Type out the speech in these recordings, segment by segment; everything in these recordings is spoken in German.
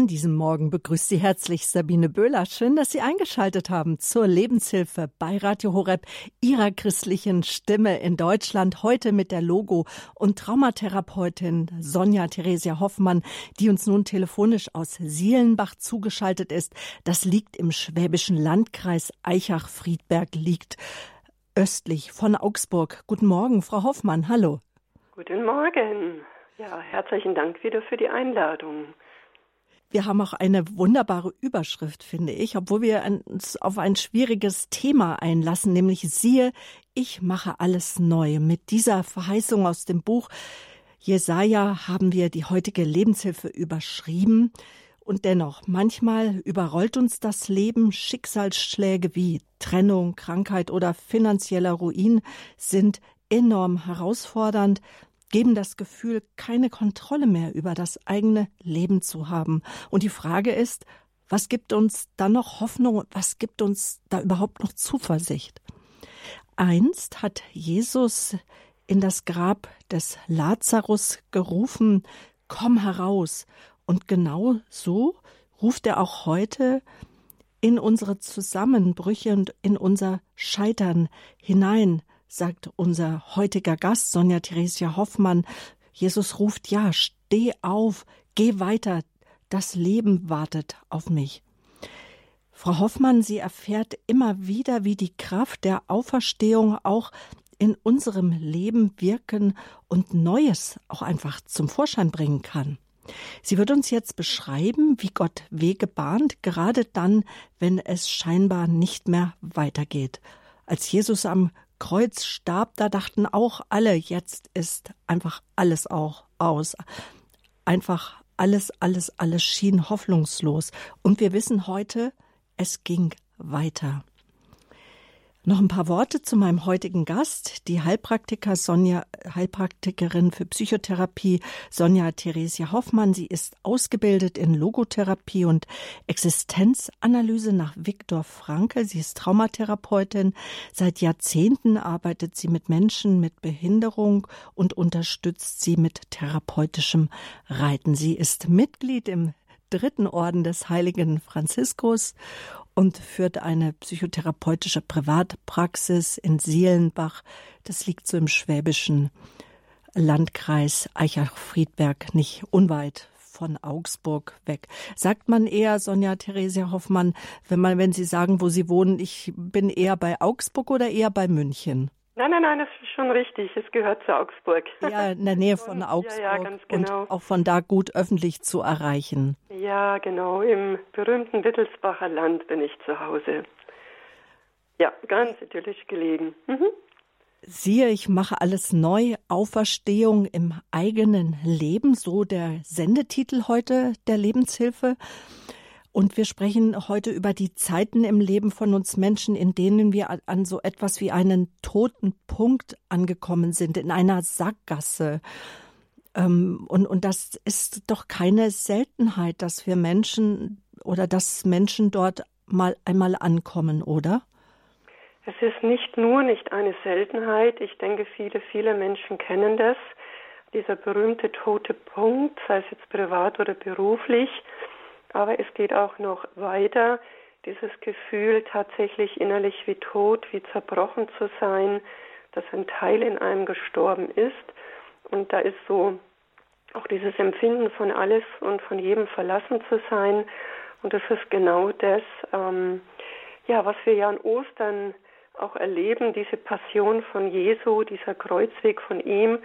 An diesem Morgen begrüßt Sie herzlich Sabine Böhler. Schön, dass Sie eingeschaltet haben zur Lebenshilfe bei Radio Horeb, Ihrer christlichen Stimme in Deutschland. Heute mit der Logo- und Traumatherapeutin Sonja Theresia Hoffmann, die uns nun telefonisch aus Sielenbach zugeschaltet ist. Das liegt im schwäbischen Landkreis Eichach-Friedberg, liegt östlich von Augsburg. Guten Morgen, Frau Hoffmann. Hallo. Guten Morgen. Ja, herzlichen Dank wieder für die Einladung. Wir haben auch eine wunderbare Überschrift, finde ich, obwohl wir uns auf ein schwieriges Thema einlassen, nämlich siehe, ich mache alles neu. Mit dieser Verheißung aus dem Buch Jesaja haben wir die heutige Lebenshilfe überschrieben. Und dennoch, manchmal überrollt uns das Leben. Schicksalsschläge wie Trennung, Krankheit oder finanzieller Ruin sind enorm herausfordernd geben das Gefühl, keine Kontrolle mehr über das eigene Leben zu haben. Und die Frage ist, was gibt uns dann noch Hoffnung? Was gibt uns da überhaupt noch Zuversicht? Einst hat Jesus in das Grab des Lazarus gerufen, komm heraus. Und genau so ruft er auch heute in unsere Zusammenbrüche und in unser Scheitern hinein sagt unser heutiger Gast Sonja Theresia Hoffmann. Jesus ruft, ja, steh auf, geh weiter, das Leben wartet auf mich. Frau Hoffmann, sie erfährt immer wieder, wie die Kraft der Auferstehung auch in unserem Leben wirken und Neues auch einfach zum Vorschein bringen kann. Sie wird uns jetzt beschreiben, wie Gott Wege bahnt, gerade dann, wenn es scheinbar nicht mehr weitergeht. Als Jesus am Kreuz starb, da dachten auch alle, jetzt ist einfach alles auch aus. Einfach alles, alles, alles schien hoffnungslos. Und wir wissen heute, es ging weiter. Noch ein paar Worte zu meinem heutigen Gast, die Heilpraktiker Sonja, Heilpraktikerin für Psychotherapie Sonja Theresia Hoffmann. Sie ist ausgebildet in Logotherapie und Existenzanalyse nach Viktor Frankl. Sie ist Traumatherapeutin. Seit Jahrzehnten arbeitet sie mit Menschen mit Behinderung und unterstützt sie mit therapeutischem Reiten. Sie ist Mitglied im dritten Orden des heiligen Franziskus und führt eine psychotherapeutische Privatpraxis in Sielenbach. Das liegt so im schwäbischen Landkreis Eichach-Friedberg, nicht unweit von Augsburg weg. Sagt man eher, Sonja Theresia Hoffmann, wenn man, wenn Sie sagen, wo Sie wohnen, ich bin eher bei Augsburg oder eher bei München? Nein, nein, nein, das ist schon richtig. Es gehört zu Augsburg. Ja, in der Nähe von Augsburg. Ja, ja, ganz genau. Und auch von da gut öffentlich zu erreichen. Ja, genau. Im berühmten Wittelsbacher Land bin ich zu Hause. Ja, ganz idyllisch gelegen. Mhm. Siehe, ich mache alles neu, Auferstehung im eigenen Leben, so der Sendetitel heute der Lebenshilfe. Und wir sprechen heute über die Zeiten im Leben von uns Menschen, in denen wir an so etwas wie einen toten Punkt angekommen sind, in einer Sackgasse. Ähm, und, und das ist doch keine Seltenheit, dass wir Menschen oder dass Menschen dort mal einmal ankommen, oder? Es ist nicht nur nicht eine Seltenheit. Ich denke, viele, viele Menschen kennen das. Dieser berühmte tote Punkt, sei es jetzt privat oder beruflich. Aber es geht auch noch weiter. Dieses Gefühl, tatsächlich innerlich wie tot, wie zerbrochen zu sein, dass ein Teil in einem gestorben ist. Und da ist so auch dieses Empfinden von alles und von jedem verlassen zu sein. Und das ist genau das, ähm, ja, was wir ja an Ostern auch erleben, diese Passion von Jesu, dieser Kreuzweg von ihm,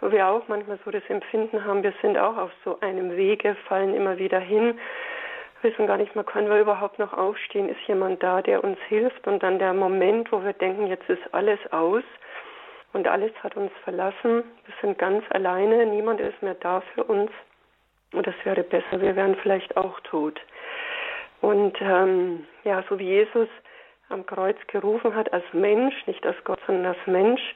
wo wir auch manchmal so das Empfinden haben, wir sind auch auf so einem Wege, fallen immer wieder hin, wissen gar nicht mehr, können wir überhaupt noch aufstehen, ist jemand da, der uns hilft? Und dann der Moment, wo wir denken, jetzt ist alles aus und alles hat uns verlassen, wir sind ganz alleine, niemand ist mehr da für uns. Und das wäre besser, wir wären vielleicht auch tot. Und ähm, ja, so wie Jesus am Kreuz gerufen hat als Mensch, nicht als Gott, sondern als Mensch,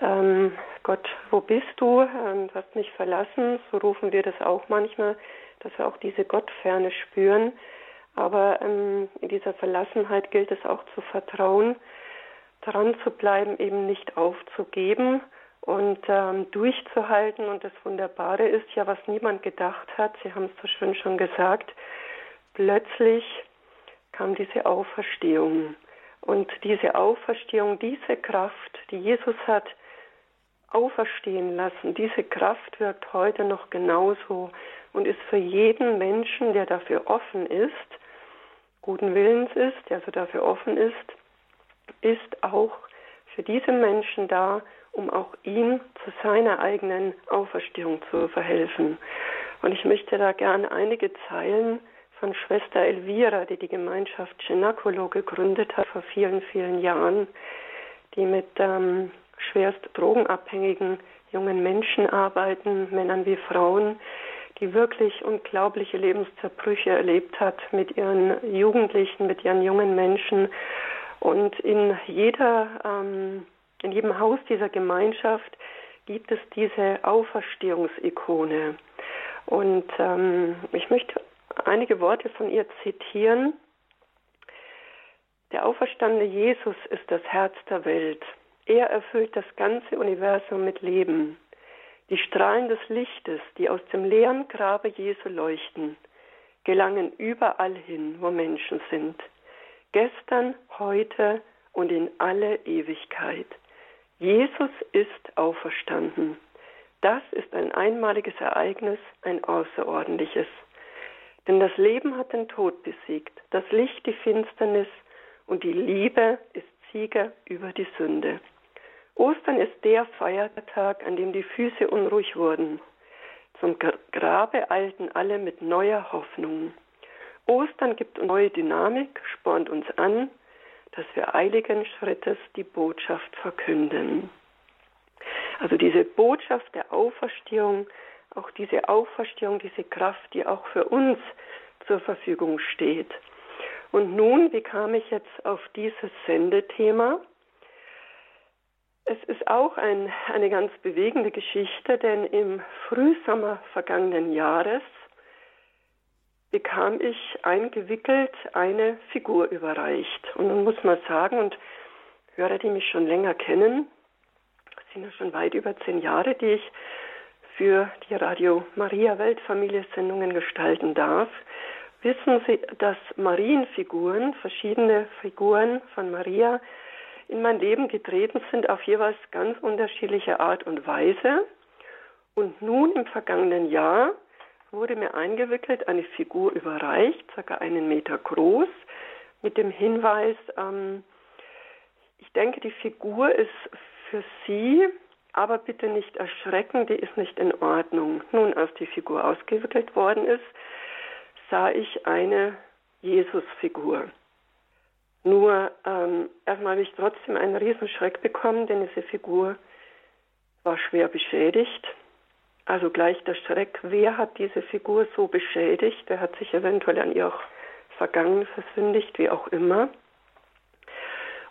ähm, Gott, wo bist du? Ähm, du hast mich verlassen. So rufen wir das auch manchmal, dass wir auch diese Gottferne spüren. Aber ähm, in dieser Verlassenheit gilt es auch zu vertrauen, dran zu bleiben, eben nicht aufzugeben und ähm, durchzuhalten. Und das Wunderbare ist ja, was niemand gedacht hat, Sie haben es so schön schon gesagt, plötzlich kam diese Auferstehung. Und diese Auferstehung, diese Kraft, die Jesus hat auferstehen lassen, diese Kraft wirkt heute noch genauso und ist für jeden Menschen, der dafür offen ist, guten Willens ist, der also dafür offen ist, ist auch für diese Menschen da, um auch ihm zu seiner eigenen Auferstehung zu verhelfen. Und ich möchte da gerne einige Zeilen von Schwester Elvira, die die Gemeinschaft Cenacolo gegründet hat vor vielen, vielen Jahren, die mit ähm, schwerst drogenabhängigen jungen Menschen arbeiten, Männern wie Frauen, die wirklich unglaubliche Lebenszerbrüche erlebt hat mit ihren Jugendlichen, mit ihren jungen Menschen. Und in jeder, ähm, in jedem Haus dieser Gemeinschaft gibt es diese Auferstehungsikone. Und ähm, ich möchte einige Worte von ihr zitieren. Der auferstandene Jesus ist das Herz der Welt. Er erfüllt das ganze Universum mit Leben. Die Strahlen des Lichtes, die aus dem leeren Grabe Jesu leuchten, gelangen überall hin, wo Menschen sind. Gestern, heute und in alle Ewigkeit. Jesus ist auferstanden. Das ist ein einmaliges Ereignis, ein außerordentliches. Denn das Leben hat den Tod besiegt, das Licht die Finsternis und die Liebe ist Sieger über die Sünde. Ostern ist der Feiertag, an dem die Füße unruhig wurden. Zum Grabe eilten alle mit neuer Hoffnung. Ostern gibt uns neue Dynamik, spornt uns an, dass wir eiligen Schrittes die Botschaft verkünden. Also diese Botschaft der Auferstehung, auch diese Auferstehung, diese Kraft, die auch für uns zur Verfügung steht. Und nun, wie kam ich jetzt auf dieses Sendethema? Es ist auch ein, eine ganz bewegende Geschichte, denn im Frühsommer vergangenen Jahres bekam ich eingewickelt eine Figur überreicht. Und nun muss man sagen, und Hörer, die mich schon länger kennen, sind ja schon weit über zehn Jahre, die ich für die Radio Maria Weltfamilie Sendungen gestalten darf, wissen Sie, dass Marienfiguren, verschiedene Figuren von Maria, in mein Leben getreten sind auf jeweils ganz unterschiedliche Art und Weise. Und nun im vergangenen Jahr wurde mir eingewickelt eine Figur überreicht, circa einen Meter groß, mit dem Hinweis, ähm, ich denke, die Figur ist für Sie, aber bitte nicht erschrecken, die ist nicht in Ordnung. Nun, als die Figur ausgewickelt worden ist, sah ich eine Jesusfigur. Nur ähm, erstmal habe ich trotzdem einen Riesenschreck bekommen, denn diese Figur war schwer beschädigt. Also gleich der Schreck, wer hat diese Figur so beschädigt? Wer hat sich eventuell an ihr auch vergangen versündigt, wie auch immer?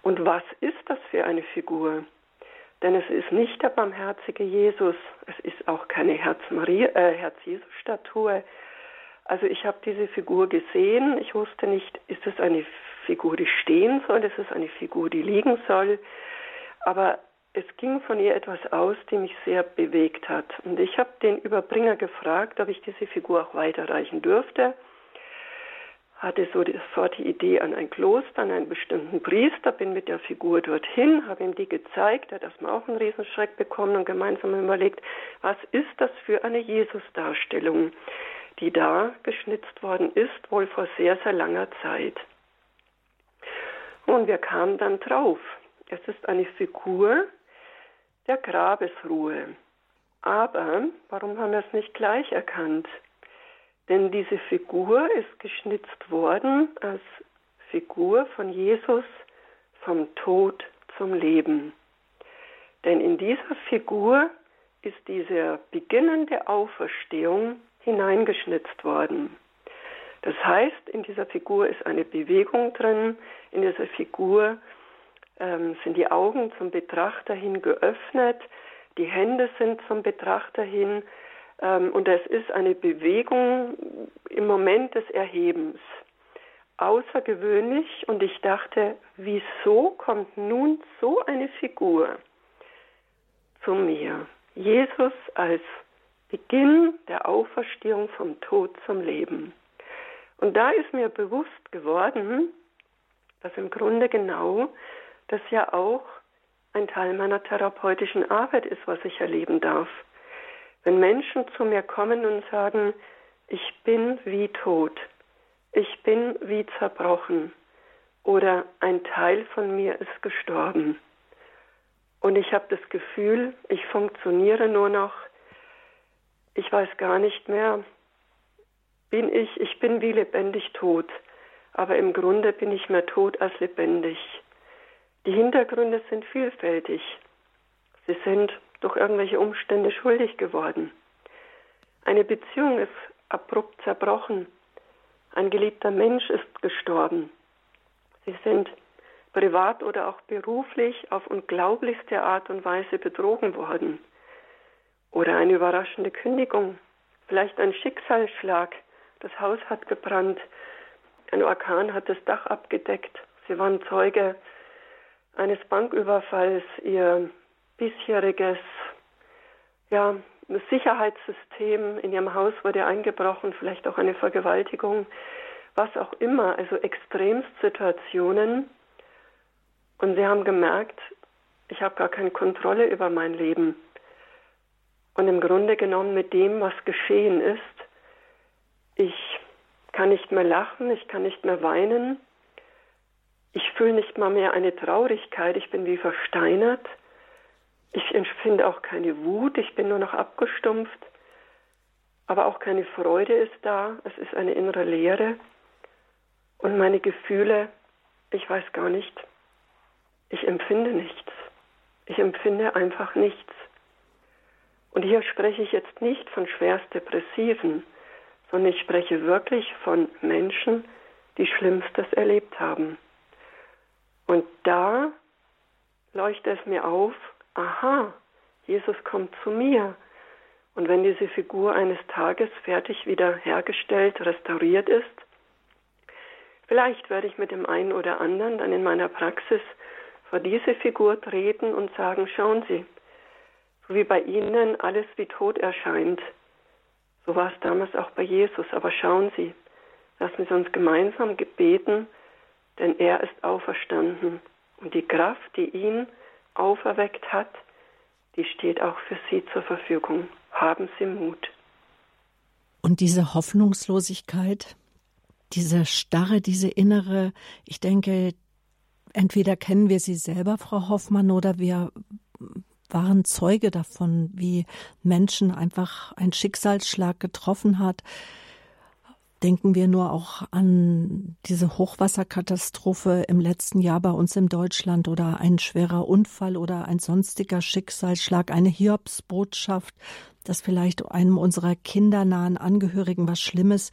Und was ist das für eine Figur? Denn es ist nicht der barmherzige Jesus, es ist auch keine Herz-Jesus-Statue. Äh, Herz also ich habe diese Figur gesehen, ich wusste nicht, ist es eine Figur, die stehen soll, ist es eine Figur, die liegen soll, aber es ging von ihr etwas aus, die mich sehr bewegt hat. Und ich habe den Überbringer gefragt, ob ich diese Figur auch weiterreichen dürfte. Hatte so sofort die Idee an ein Kloster, an einen bestimmten Priester, bin mit der Figur dorthin, habe ihm die gezeigt, er hat erstmal auch einen Riesenschreck bekommen und gemeinsam überlegt, was ist das für eine Jesus-Darstellung? die da geschnitzt worden ist, wohl vor sehr, sehr langer Zeit. Und wir kamen dann drauf. Es ist eine Figur der Grabesruhe. Aber warum haben wir es nicht gleich erkannt? Denn diese Figur ist geschnitzt worden als Figur von Jesus vom Tod zum Leben. Denn in dieser Figur ist diese beginnende Auferstehung hineingeschnitzt worden. Das heißt, in dieser Figur ist eine Bewegung drin, in dieser Figur ähm, sind die Augen zum Betrachter hin geöffnet, die Hände sind zum Betrachter hin ähm, und es ist eine Bewegung im Moment des Erhebens. Außergewöhnlich und ich dachte, wieso kommt nun so eine Figur zu mir. Jesus als Beginn der Auferstehung vom Tod zum Leben. Und da ist mir bewusst geworden, dass im Grunde genau das ja auch ein Teil meiner therapeutischen Arbeit ist, was ich erleben darf. Wenn Menschen zu mir kommen und sagen, ich bin wie tot, ich bin wie zerbrochen oder ein Teil von mir ist gestorben und ich habe das Gefühl, ich funktioniere nur noch, ich weiß gar nicht mehr, bin ich, ich bin wie lebendig tot, aber im Grunde bin ich mehr tot als lebendig. Die Hintergründe sind vielfältig. Sie sind durch irgendwelche Umstände schuldig geworden. Eine Beziehung ist abrupt zerbrochen. Ein geliebter Mensch ist gestorben. Sie sind privat oder auch beruflich auf unglaublichste Art und Weise betrogen worden. Oder eine überraschende Kündigung, vielleicht ein Schicksalsschlag. Das Haus hat gebrannt, ein Orkan hat das Dach abgedeckt. Sie waren Zeuge eines Banküberfalls. Ihr bisheriges ja, Sicherheitssystem in ihrem Haus wurde eingebrochen, vielleicht auch eine Vergewaltigung, was auch immer, also Extremsituationen. Und sie haben gemerkt, ich habe gar keine Kontrolle über mein Leben. Und im Grunde genommen mit dem, was geschehen ist, ich kann nicht mehr lachen, ich kann nicht mehr weinen, ich fühle nicht mal mehr eine Traurigkeit, ich bin wie versteinert. Ich empfinde auch keine Wut, ich bin nur noch abgestumpft. Aber auch keine Freude ist da, es ist eine innere Leere. Und meine Gefühle, ich weiß gar nicht, ich empfinde nichts. Ich empfinde einfach nichts. Und hier spreche ich jetzt nicht von schwerst Depressiven, sondern ich spreche wirklich von Menschen, die Schlimmstes erlebt haben. Und da leuchtet es mir auf, aha, Jesus kommt zu mir. Und wenn diese Figur eines Tages fertig wieder hergestellt, restauriert ist, vielleicht werde ich mit dem einen oder anderen dann in meiner Praxis vor diese Figur treten und sagen, schauen Sie, so wie bei Ihnen alles wie tot erscheint, so war es damals auch bei Jesus. Aber schauen Sie, lassen Sie uns gemeinsam gebeten, denn er ist auferstanden. Und die Kraft, die ihn auferweckt hat, die steht auch für Sie zur Verfügung. Haben Sie Mut. Und diese Hoffnungslosigkeit, diese Starre, diese innere, ich denke, entweder kennen wir sie selber, Frau Hoffmann, oder wir waren Zeuge davon, wie Menschen einfach ein Schicksalsschlag getroffen hat, Denken wir nur auch an diese Hochwasserkatastrophe im letzten Jahr bei uns in Deutschland oder ein schwerer Unfall oder ein sonstiger Schicksalsschlag, eine Hiobsbotschaft, dass vielleicht einem unserer kindernahen Angehörigen was Schlimmes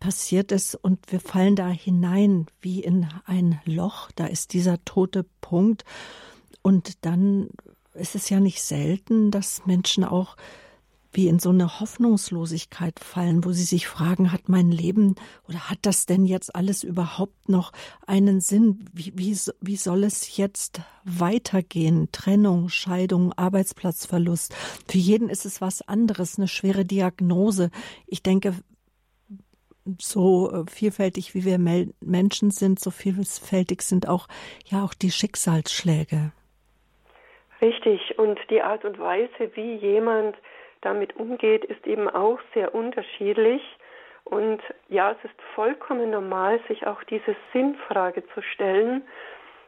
passiert ist und wir fallen da hinein wie in ein Loch, da ist dieser tote Punkt. Und dann ist es ja nicht selten, dass Menschen auch wie in so eine Hoffnungslosigkeit fallen, wo sie sich fragen, hat mein Leben oder hat das denn jetzt alles überhaupt noch einen Sinn? Wie, wie, wie soll es jetzt weitergehen? Trennung, Scheidung, Arbeitsplatzverlust. Für jeden ist es was anderes, eine schwere Diagnose. Ich denke, so äh, vielfältig wie wir Menschen sind, so vielfältig sind auch ja auch die Schicksalsschläge. Richtig. Und die Art und Weise, wie jemand damit umgeht, ist eben auch sehr unterschiedlich. Und ja, es ist vollkommen normal, sich auch diese Sinnfrage zu stellen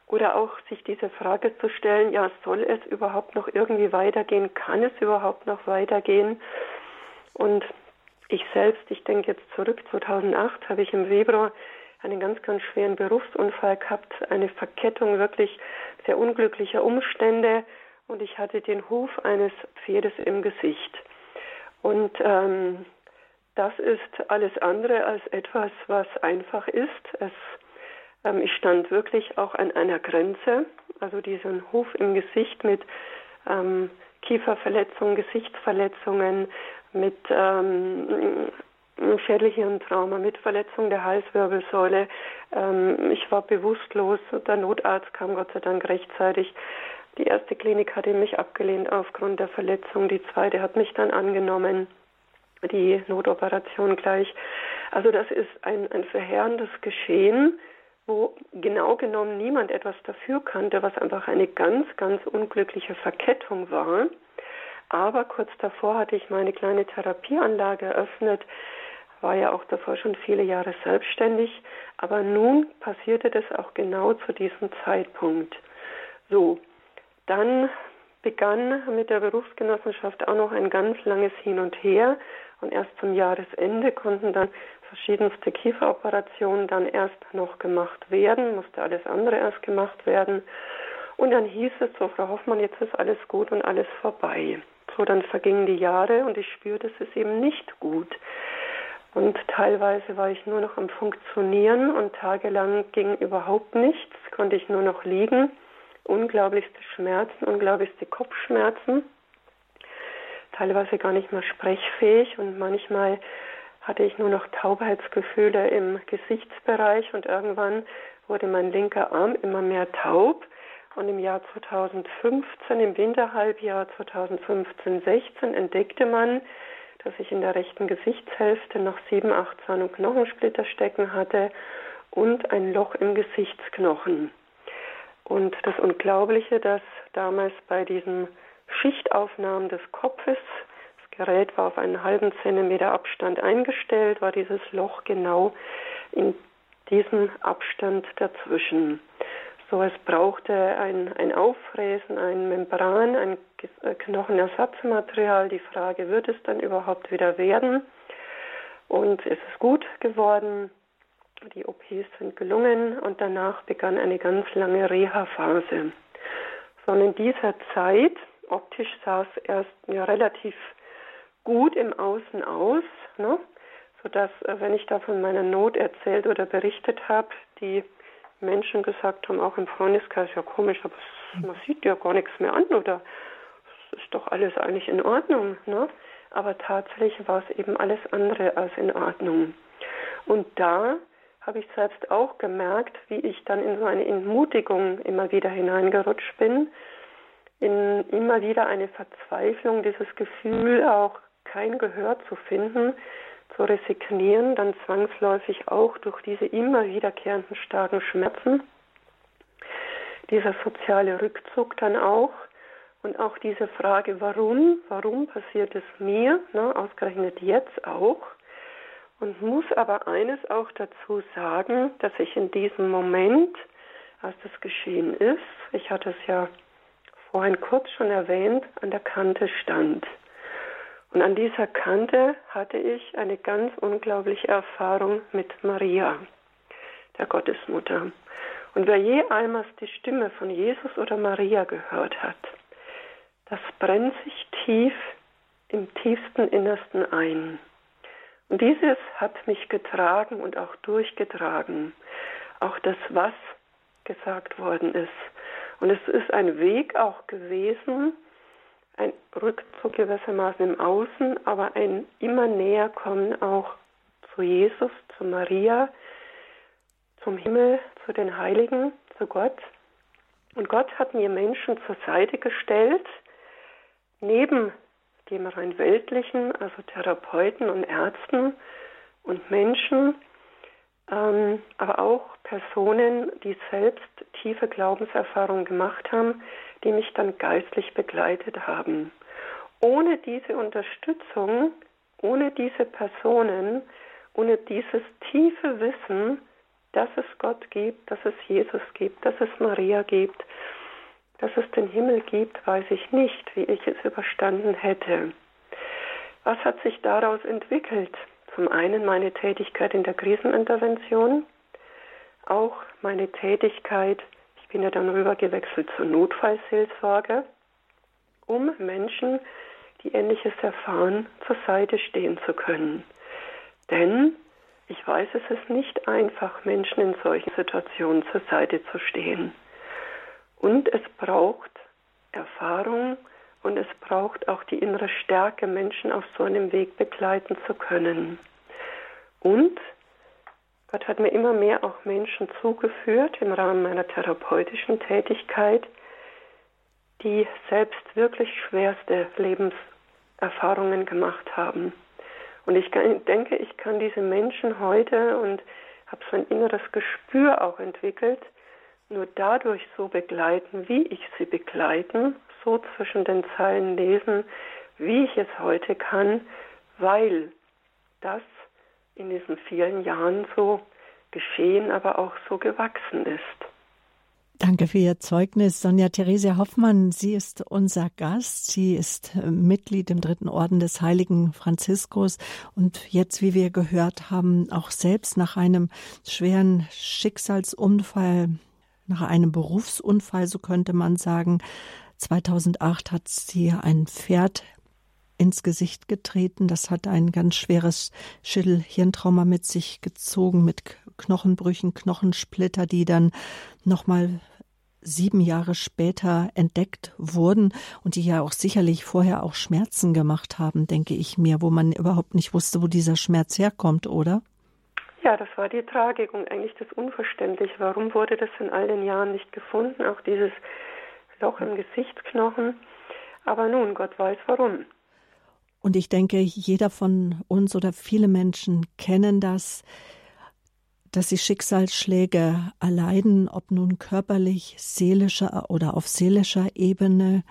oder auch sich diese Frage zu stellen, ja, soll es überhaupt noch irgendwie weitergehen? Kann es überhaupt noch weitergehen? Und ich selbst, ich denke jetzt zurück, 2008 habe ich im Februar einen ganz, ganz schweren Berufsunfall gehabt, eine Verkettung wirklich sehr unglücklicher Umstände und ich hatte den Huf eines Pferdes im Gesicht. Und ähm, das ist alles andere als etwas, was einfach ist. Es, ähm, ich stand wirklich auch an einer Grenze, also diesen Huf im Gesicht mit ähm, Kieferverletzungen, Gesichtsverletzungen, mit ähm, Schädelhirntrauma, mit Verletzung der Halswirbelsäule. Ähm, ich war bewusstlos, der Notarzt kam Gott sei Dank rechtzeitig. Die erste Klinik hatte mich abgelehnt aufgrund der Verletzung, die zweite hat mich dann angenommen, die Notoperation gleich. Also das ist ein, ein verheerendes Geschehen, wo genau genommen niemand etwas dafür kannte, was einfach eine ganz, ganz unglückliche Verkettung war. Aber kurz davor hatte ich meine kleine Therapieanlage eröffnet, war ja auch davor schon viele Jahre selbstständig, aber nun passierte das auch genau zu diesem Zeitpunkt. So, dann begann mit der Berufsgenossenschaft auch noch ein ganz langes Hin und Her und erst zum Jahresende konnten dann verschiedenste Kieferoperationen dann erst noch gemacht werden, musste alles andere erst gemacht werden. Und dann hieß es so, Frau Hoffmann, jetzt ist alles gut und alles vorbei. So, dann vergingen die Jahre und ich spürte, es ist eben nicht gut. Und teilweise war ich nur noch am Funktionieren und tagelang ging überhaupt nichts, konnte ich nur noch liegen. Unglaublichste Schmerzen, unglaublichste Kopfschmerzen. Teilweise gar nicht mehr sprechfähig und manchmal hatte ich nur noch Taubheitsgefühle im Gesichtsbereich und irgendwann wurde mein linker Arm immer mehr taub. Und im Jahr 2015, im Winterhalbjahr 2015-16, entdeckte man, dass ich in der rechten Gesichtshälfte noch sieben, acht Zahn- und Knochensplitter stecken hatte und ein Loch im Gesichtsknochen. Und das Unglaubliche, dass damals bei diesen Schichtaufnahmen des Kopfes, das Gerät war auf einen halben Zentimeter Abstand eingestellt, war dieses Loch genau in diesem Abstand dazwischen. So, es brauchte ein, ein Auffräsen, ein Membran, ein äh, Knochenersatzmaterial. Die Frage, wird es dann überhaupt wieder werden? Und es ist gut geworden. Die OPs sind gelungen und danach begann eine ganz lange Reha-Phase. So, und in dieser Zeit, optisch sah es erst ja, relativ gut im Außen aus, ne? sodass, äh, wenn ich da von meiner Not erzählt oder berichtet habe, die Menschen gesagt haben, auch im Freundeskreis, ja komisch, aber man sieht ja gar nichts mehr an oder es ist doch alles eigentlich in Ordnung. Ne? Aber tatsächlich war es eben alles andere als in Ordnung. Und da habe ich selbst auch gemerkt, wie ich dann in so eine Entmutigung immer wieder hineingerutscht bin, in immer wieder eine Verzweiflung, dieses Gefühl auch kein Gehör zu finden, zu resignieren, dann zwangsläufig auch durch diese immer wiederkehrenden starken Schmerzen, dieser soziale Rückzug dann auch und auch diese Frage, warum, warum passiert es mir, ne, ausgerechnet jetzt auch, und muss aber eines auch dazu sagen, dass ich in diesem Moment, als das geschehen ist, ich hatte es ja vorhin kurz schon erwähnt, an der Kante stand. Und an dieser Kante hatte ich eine ganz unglaubliche Erfahrung mit Maria, der Gottesmutter. Und wer je einmal die Stimme von Jesus oder Maria gehört hat, das brennt sich tief im tiefsten Innersten ein. Dieses hat mich getragen und auch durchgetragen. Auch das, was gesagt worden ist. Und es ist ein Weg auch gewesen, ein Rückzug gewissermaßen im Außen, aber ein immer näher kommen auch zu Jesus, zu Maria, zum Himmel, zu den Heiligen, zu Gott. Und Gott hat mir Menschen zur Seite gestellt, neben dem rein weltlichen, also Therapeuten und Ärzten und Menschen, ähm, aber auch Personen, die selbst tiefe Glaubenserfahrungen gemacht haben, die mich dann geistlich begleitet haben. Ohne diese Unterstützung, ohne diese Personen, ohne dieses tiefe Wissen, dass es Gott gibt, dass es Jesus gibt, dass es Maria gibt, dass es den Himmel gibt, weiß ich nicht, wie ich es überstanden hätte. Was hat sich daraus entwickelt? Zum einen meine Tätigkeit in der Krisenintervention, auch meine Tätigkeit bin ja dann rüber gewechselt zur Notfallseelsorge, um Menschen, die Ähnliches erfahren, zur Seite stehen zu können. Denn ich weiß, es ist nicht einfach, Menschen in solchen Situationen zur Seite zu stehen. Und es braucht Erfahrung und es braucht auch die innere Stärke, Menschen auf so einem Weg begleiten zu können. Und Gott hat mir immer mehr auch Menschen zugeführt im Rahmen meiner therapeutischen Tätigkeit, die selbst wirklich schwerste Lebenserfahrungen gemacht haben. Und ich denke, ich kann diese Menschen heute und habe so ein inneres Gespür auch entwickelt, nur dadurch so begleiten, wie ich sie begleiten, so zwischen den Zeilen lesen, wie ich es heute kann, weil das in diesen vielen Jahren so geschehen, aber auch so gewachsen ist. Danke für Ihr Zeugnis, Sonja Theresia Hoffmann. Sie ist unser Gast. Sie ist äh, Mitglied im Dritten Orden des Heiligen Franziskus und jetzt, wie wir gehört haben, auch selbst nach einem schweren Schicksalsunfall, nach einem Berufsunfall, so könnte man sagen. 2008 hat sie ein Pferd ins Gesicht getreten. Das hat ein ganz schweres Schädel-Hirntrauma mit sich gezogen, mit Knochenbrüchen, Knochensplitter, die dann nochmal sieben Jahre später entdeckt wurden und die ja auch sicherlich vorher auch Schmerzen gemacht haben, denke ich mir, wo man überhaupt nicht wusste, wo dieser Schmerz herkommt, oder? Ja, das war die Tragik und eigentlich das Unverständliche. Warum wurde das in all den Jahren nicht gefunden? Auch dieses Loch im Gesichtsknochen. Aber nun, Gott weiß warum. Und ich denke, jeder von uns oder viele Menschen kennen das, dass sie Schicksalsschläge erleiden, ob nun körperlich, seelischer oder auf seelischer Ebene.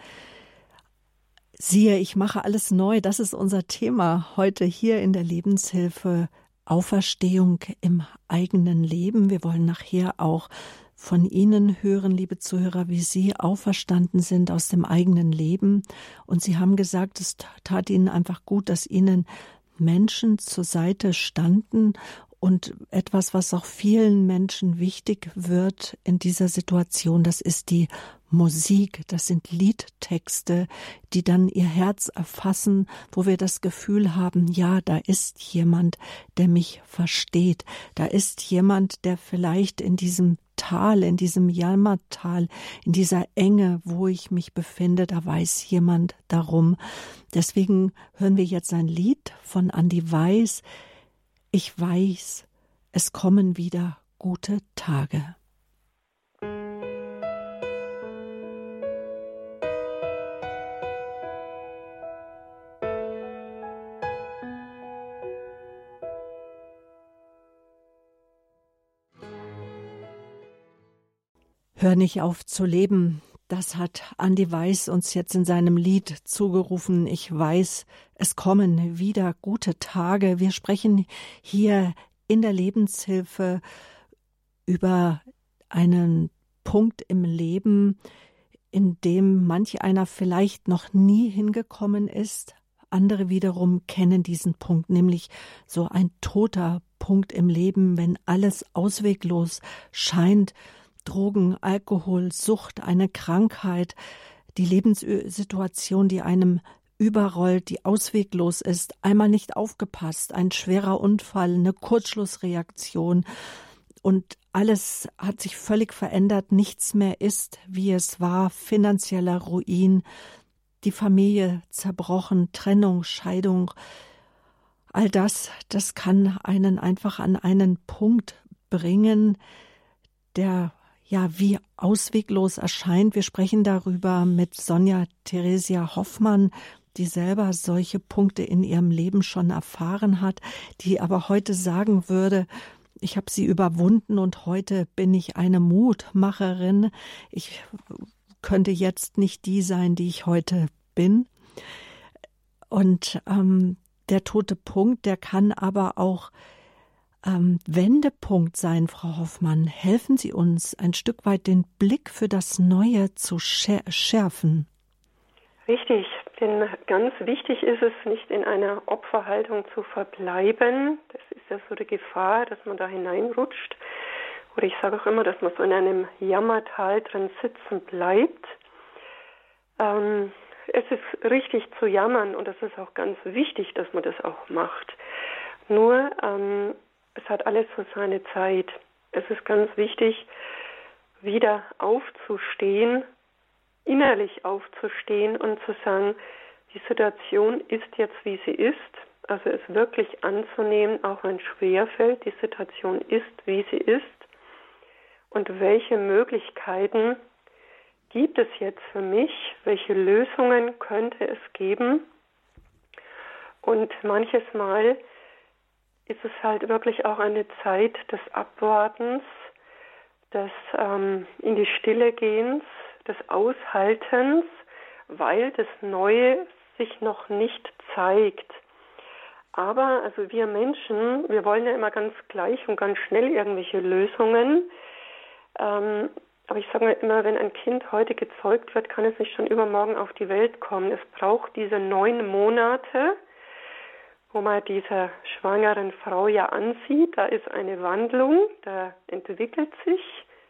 Siehe, ich mache alles neu. Das ist unser Thema heute hier in der Lebenshilfe. Auferstehung im eigenen Leben. Wir wollen nachher auch von Ihnen hören, liebe Zuhörer, wie Sie auferstanden sind aus dem eigenen Leben. Und Sie haben gesagt, es tat Ihnen einfach gut, dass Ihnen Menschen zur Seite standen und etwas, was auch vielen Menschen wichtig wird in dieser Situation, das ist die Musik, das sind Liedtexte, die dann ihr Herz erfassen, wo wir das Gefühl haben, ja, da ist jemand, der mich versteht, da ist jemand, der vielleicht in diesem Tal, in diesem Jammertal, in dieser Enge, wo ich mich befinde, da weiß jemand darum. Deswegen hören wir jetzt ein Lied von Andy Weiß, ich weiß, es kommen wieder gute Tage. Hör nicht auf zu leben, das hat Andy Weiß uns jetzt in seinem Lied zugerufen. Ich weiß, es kommen wieder gute Tage. Wir sprechen hier in der Lebenshilfe über einen Punkt im Leben, in dem manch einer vielleicht noch nie hingekommen ist. Andere wiederum kennen diesen Punkt, nämlich so ein toter Punkt im Leben, wenn alles ausweglos scheint Drogen, Alkohol, Sucht, eine Krankheit, die Lebenssituation, die einem überrollt, die ausweglos ist, einmal nicht aufgepasst, ein schwerer Unfall, eine Kurzschlussreaktion. Und alles hat sich völlig verändert, nichts mehr ist, wie es war, finanzieller Ruin, die Familie zerbrochen, Trennung, Scheidung, all das, das kann einen einfach an einen Punkt bringen, der ja wie ausweglos erscheint. Wir sprechen darüber mit Sonja Theresia Hoffmann, die selber solche Punkte in ihrem Leben schon erfahren hat, die aber heute sagen würde, ich habe sie überwunden und heute bin ich eine Mutmacherin. Ich könnte jetzt nicht die sein, die ich heute bin. Und ähm, der tote Punkt, der kann aber auch ähm, Wendepunkt sein, Frau Hoffmann. Helfen Sie uns ein Stück weit den Blick für das Neue zu schärfen. Richtig, denn ganz wichtig ist es, nicht in einer Opferhaltung zu verbleiben. Das ist ja so die Gefahr, dass man da hineinrutscht. Oder ich sage auch immer, dass man so in einem Jammertal drin sitzen bleibt. Ähm, es ist richtig zu jammern und es ist auch ganz wichtig, dass man das auch macht. Nur ähm, es hat alles so seine Zeit. Es ist ganz wichtig, wieder aufzustehen, innerlich aufzustehen und zu sagen, die Situation ist jetzt, wie sie ist. Also es wirklich anzunehmen, auch wenn es schwerfällt, die Situation ist, wie sie ist. Und welche Möglichkeiten gibt es jetzt für mich? Welche Lösungen könnte es geben? Und manches Mal ist es halt wirklich auch eine Zeit des Abwartens, des ähm, in die Stille gehens, des Aushaltens, weil das Neue sich noch nicht zeigt. Aber also wir Menschen, wir wollen ja immer ganz gleich und ganz schnell irgendwelche Lösungen. Ähm, aber ich sage mal immer, wenn ein Kind heute gezeugt wird, kann es nicht schon übermorgen auf die Welt kommen. Es braucht diese neun Monate, wo man diese schwangeren Frau ja ansieht. Da ist eine Wandlung, da entwickelt sich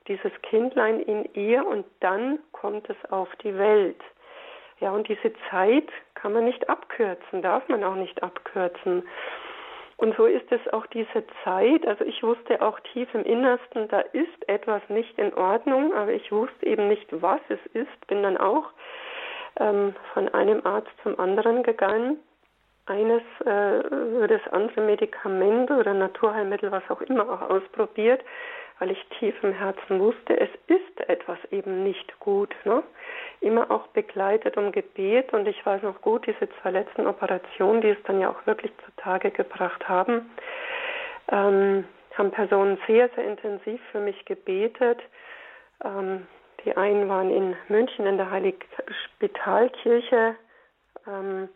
dieses Kindlein in ihr und dann kommt es auf die Welt. Ja, und diese Zeit kann man nicht abkürzen, darf man auch nicht abkürzen. Und so ist es auch diese Zeit. Also ich wusste auch tief im Innersten, da ist etwas nicht in Ordnung, aber ich wusste eben nicht, was es ist. Bin dann auch ähm, von einem Arzt zum anderen gegangen. Eines äh, das andere Medikament oder Naturheilmittel, was auch immer, auch ausprobiert weil ich tief im Herzen wusste, es ist etwas eben nicht gut. Ne? Immer auch begleitet um Gebet und ich weiß noch gut, diese zwei letzten Operationen, die es dann ja auch wirklich zutage gebracht haben, ähm, haben Personen sehr, sehr intensiv für mich gebetet. Ähm, die einen waren in München in der Heiligspitalkirche. Ähm,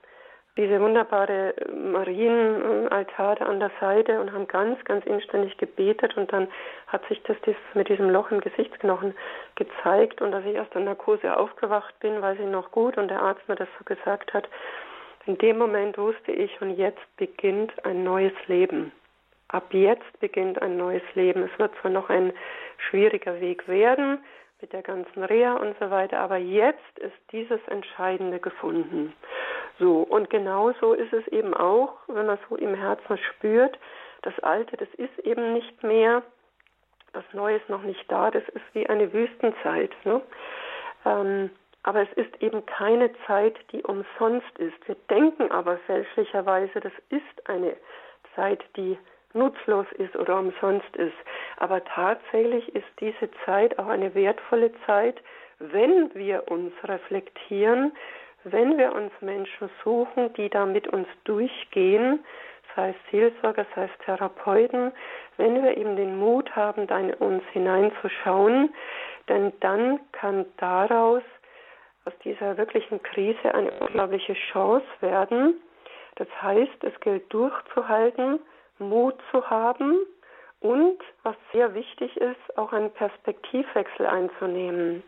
diese wunderbare Marienaltar an der Seite und haben ganz, ganz inständig gebetet und dann hat sich das, mit diesem Loch im Gesichtsknochen gezeigt und als ich aus der Narkose aufgewacht bin, weiß ich noch gut und der Arzt mir das so gesagt hat, in dem Moment wusste ich und jetzt beginnt ein neues Leben. Ab jetzt beginnt ein neues Leben. Es wird zwar noch ein schwieriger Weg werden mit der ganzen Reha und so weiter, aber jetzt ist dieses Entscheidende gefunden. So, und genauso ist es eben auch, wenn man so im Herzen spürt, das Alte, das ist eben nicht mehr, das Neue ist noch nicht da, das ist wie eine Wüstenzeit. Ne? Ähm, aber es ist eben keine Zeit, die umsonst ist. Wir denken aber fälschlicherweise, das ist eine Zeit, die nutzlos ist oder umsonst ist. Aber tatsächlich ist diese Zeit auch eine wertvolle Zeit, wenn wir uns reflektieren, wenn wir uns Menschen suchen, die da mit uns durchgehen, sei es Seelsorger, sei es Therapeuten, wenn wir eben den Mut haben, da in uns hineinzuschauen, denn dann kann daraus aus dieser wirklichen Krise eine unglaubliche Chance werden. Das heißt, es gilt durchzuhalten, Mut zu haben und, was sehr wichtig ist, auch einen Perspektivwechsel einzunehmen.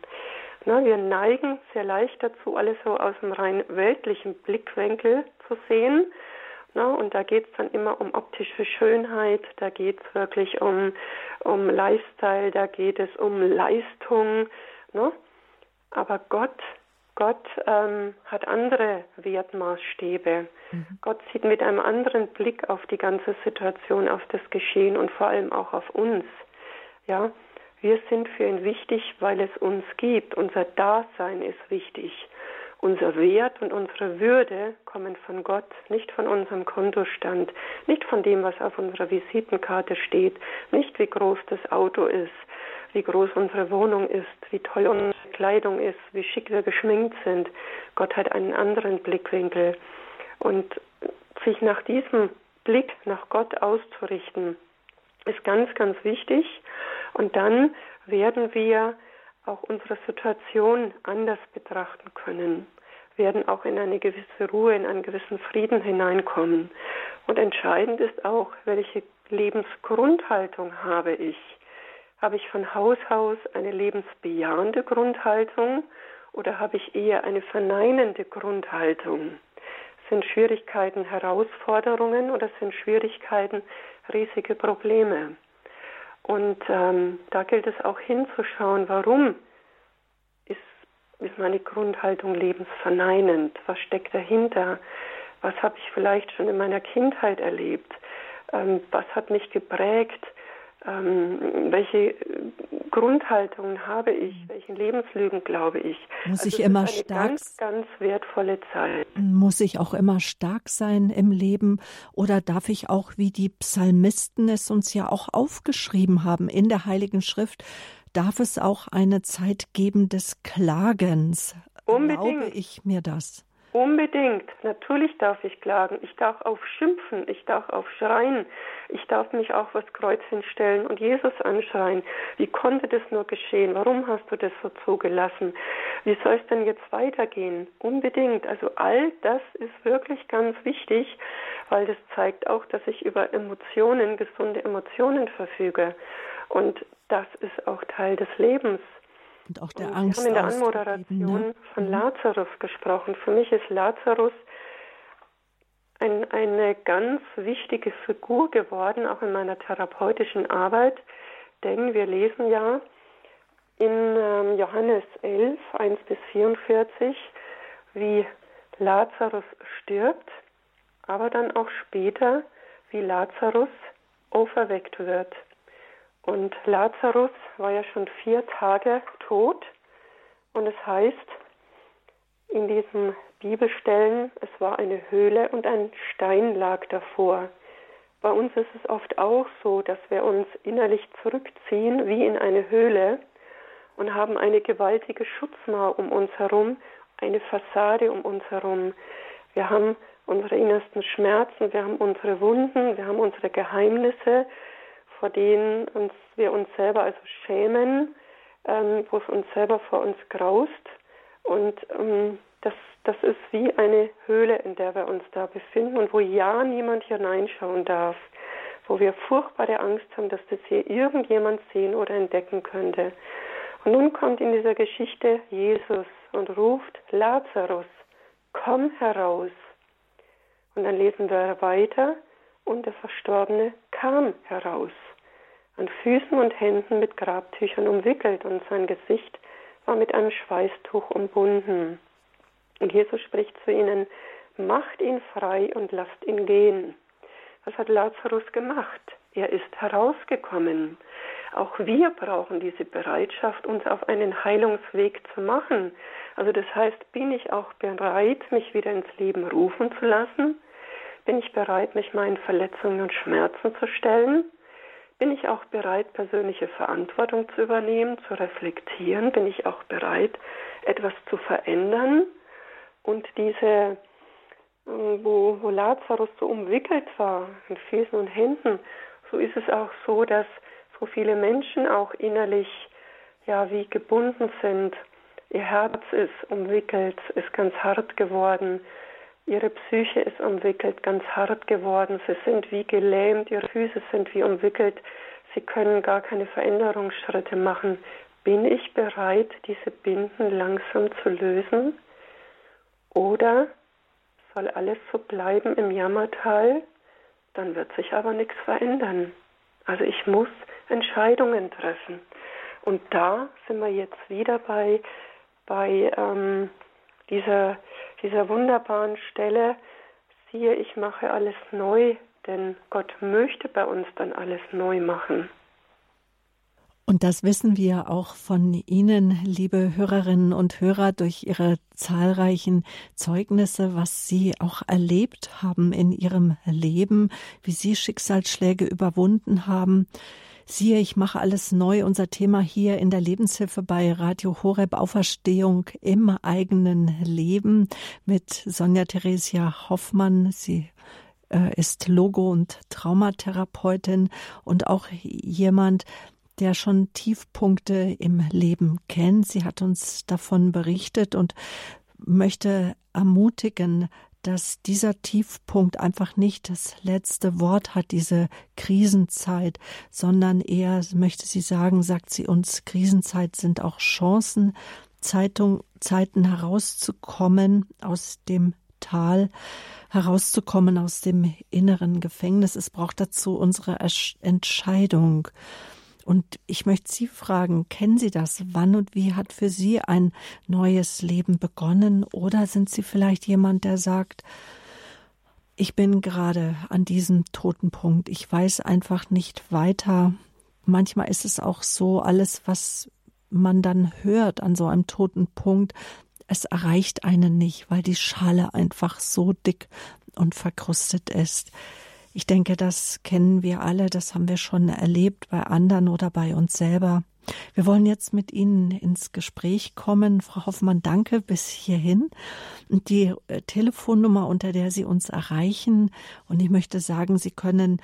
Na, wir neigen sehr leicht dazu, alles so aus dem rein weltlichen Blickwinkel zu sehen. Na, und da geht es dann immer um optische Schönheit, da geht es wirklich um, um Lifestyle, da geht es um Leistung. Na? Aber Gott, Gott ähm, hat andere Wertmaßstäbe. Mhm. Gott sieht mit einem anderen Blick auf die ganze Situation, auf das Geschehen und vor allem auch auf uns. Ja, wir sind für ihn wichtig, weil es uns gibt. Unser Dasein ist wichtig. Unser Wert und unsere Würde kommen von Gott, nicht von unserem Kontostand, nicht von dem, was auf unserer Visitenkarte steht, nicht wie groß das Auto ist, wie groß unsere Wohnung ist, wie toll unsere Kleidung ist, wie schick wir geschminkt sind. Gott hat einen anderen Blickwinkel. Und sich nach diesem Blick nach Gott auszurichten, ist ganz, ganz wichtig. Und dann werden wir auch unsere Situation anders betrachten können, werden auch in eine gewisse Ruhe, in einen gewissen Frieden hineinkommen. Und entscheidend ist auch, welche Lebensgrundhaltung habe ich. Habe ich von Haus aus eine lebensbejahende Grundhaltung oder habe ich eher eine verneinende Grundhaltung? Sind Schwierigkeiten Herausforderungen oder sind Schwierigkeiten riesige Probleme? Und ähm, da gilt es auch hinzuschauen, warum ist, ist meine Grundhaltung lebensverneinend? Was steckt dahinter? Was habe ich vielleicht schon in meiner Kindheit erlebt? Ähm, was hat mich geprägt? Ähm, welche Grundhaltungen habe ich, welchen Lebenslügen glaube ich. Muss also ich immer ist eine stark ganz, ganz wertvolle Zeit. Muss ich auch immer stark sein im Leben oder darf ich auch, wie die Psalmisten es uns ja auch aufgeschrieben haben in der Heiligen Schrift, darf es auch eine Zeit geben des Klagens. Unbedingt. Glaube ich mir das? Unbedingt. Natürlich darf ich klagen. Ich darf auch schimpfen. Ich darf auch schreien. Ich darf mich auch vors Kreuz hinstellen und Jesus anschreien. Wie konnte das nur geschehen? Warum hast du das so zugelassen? Wie soll es denn jetzt weitergehen? Unbedingt. Also all das ist wirklich ganz wichtig, weil das zeigt auch, dass ich über Emotionen, gesunde Emotionen verfüge. Und das ist auch Teil des Lebens. Und auch der Angst. Wir haben in der Anmoderation ne? von mhm. Lazarus gesprochen. Für mich ist Lazarus ein, eine ganz wichtige Figur geworden, auch in meiner therapeutischen Arbeit, denn wir lesen ja in ähm, Johannes 11, 1 bis 44, wie Lazarus stirbt, aber dann auch später, wie Lazarus auferweckt wird. Und Lazarus war ja schon vier Tage tot. Und es heißt in diesen Bibelstellen, es war eine Höhle und ein Stein lag davor. Bei uns ist es oft auch so, dass wir uns innerlich zurückziehen wie in eine Höhle und haben eine gewaltige Schutzmauer um uns herum, eine Fassade um uns herum. Wir haben unsere innersten Schmerzen, wir haben unsere Wunden, wir haben unsere Geheimnisse, vor denen uns, wir uns selber also schämen, ähm, wo es uns selber vor uns graust. Und ähm, das, das ist wie eine Höhle, in der wir uns da befinden und wo ja niemand hineinschauen darf, wo wir furchtbare Angst haben, dass das hier irgendjemand sehen oder entdecken könnte. Und nun kommt in dieser Geschichte Jesus und ruft Lazarus, komm heraus. Und dann lesen wir weiter, und der Verstorbene kam heraus, an Füßen und Händen mit Grabtüchern umwickelt, und sein Gesicht war mit einem Schweißtuch umbunden. Und Jesus spricht zu ihnen, macht ihn frei und lasst ihn gehen. Was hat Lazarus gemacht? Er ist herausgekommen. Auch wir brauchen diese Bereitschaft, uns auf einen Heilungsweg zu machen. Also das heißt, bin ich auch bereit, mich wieder ins Leben rufen zu lassen? Bin ich bereit, mich meinen Verletzungen und Schmerzen zu stellen? Bin ich auch bereit, persönliche Verantwortung zu übernehmen, zu reflektieren? Bin ich auch bereit, etwas zu verändern? Und diese, ähm, wo, wo Lazarus so umwickelt war, in Füßen und Händen, so ist es auch so, dass so viele Menschen auch innerlich ja wie gebunden sind. Ihr Herz ist umwickelt, ist ganz hart geworden. Ihre Psyche ist umwickelt, ganz hart geworden. Sie sind wie gelähmt, ihre Füße sind wie umwickelt. Sie können gar keine Veränderungsschritte machen. Bin ich bereit, diese Binden langsam zu lösen? Oder soll alles so bleiben im Jammertal? Dann wird sich aber nichts verändern. Also ich muss Entscheidungen treffen. Und da sind wir jetzt wieder bei, bei ähm, dieser dieser wunderbaren Stelle, siehe, ich mache alles neu, denn Gott möchte bei uns dann alles neu machen. Und das wissen wir auch von Ihnen, liebe Hörerinnen und Hörer, durch Ihre zahlreichen Zeugnisse, was Sie auch erlebt haben in Ihrem Leben, wie Sie Schicksalsschläge überwunden haben. Siehe, ich mache alles neu. Unser Thema hier in der Lebenshilfe bei Radio Horeb Auferstehung im eigenen Leben mit Sonja Theresia Hoffmann. Sie äh, ist Logo- und Traumatherapeutin und auch jemand, der schon Tiefpunkte im Leben kennt. Sie hat uns davon berichtet und möchte ermutigen, dass dieser Tiefpunkt einfach nicht das letzte Wort hat, diese Krisenzeit, sondern eher, möchte sie sagen, sagt sie uns, Krisenzeit sind auch Chancen, Zeitung, Zeiten herauszukommen aus dem Tal, herauszukommen aus dem inneren Gefängnis. Es braucht dazu unsere Entscheidung. Und ich möchte Sie fragen, kennen Sie das? Wann und wie hat für Sie ein neues Leben begonnen? Oder sind Sie vielleicht jemand, der sagt, ich bin gerade an diesem toten Punkt. Ich weiß einfach nicht weiter. Manchmal ist es auch so, alles, was man dann hört an so einem toten Punkt, es erreicht einen nicht, weil die Schale einfach so dick und verkrustet ist. Ich denke, das kennen wir alle, das haben wir schon erlebt bei anderen oder bei uns selber. Wir wollen jetzt mit Ihnen ins Gespräch kommen. Frau Hoffmann, danke bis hierhin. Die äh, Telefonnummer, unter der Sie uns erreichen, und ich möchte sagen, Sie können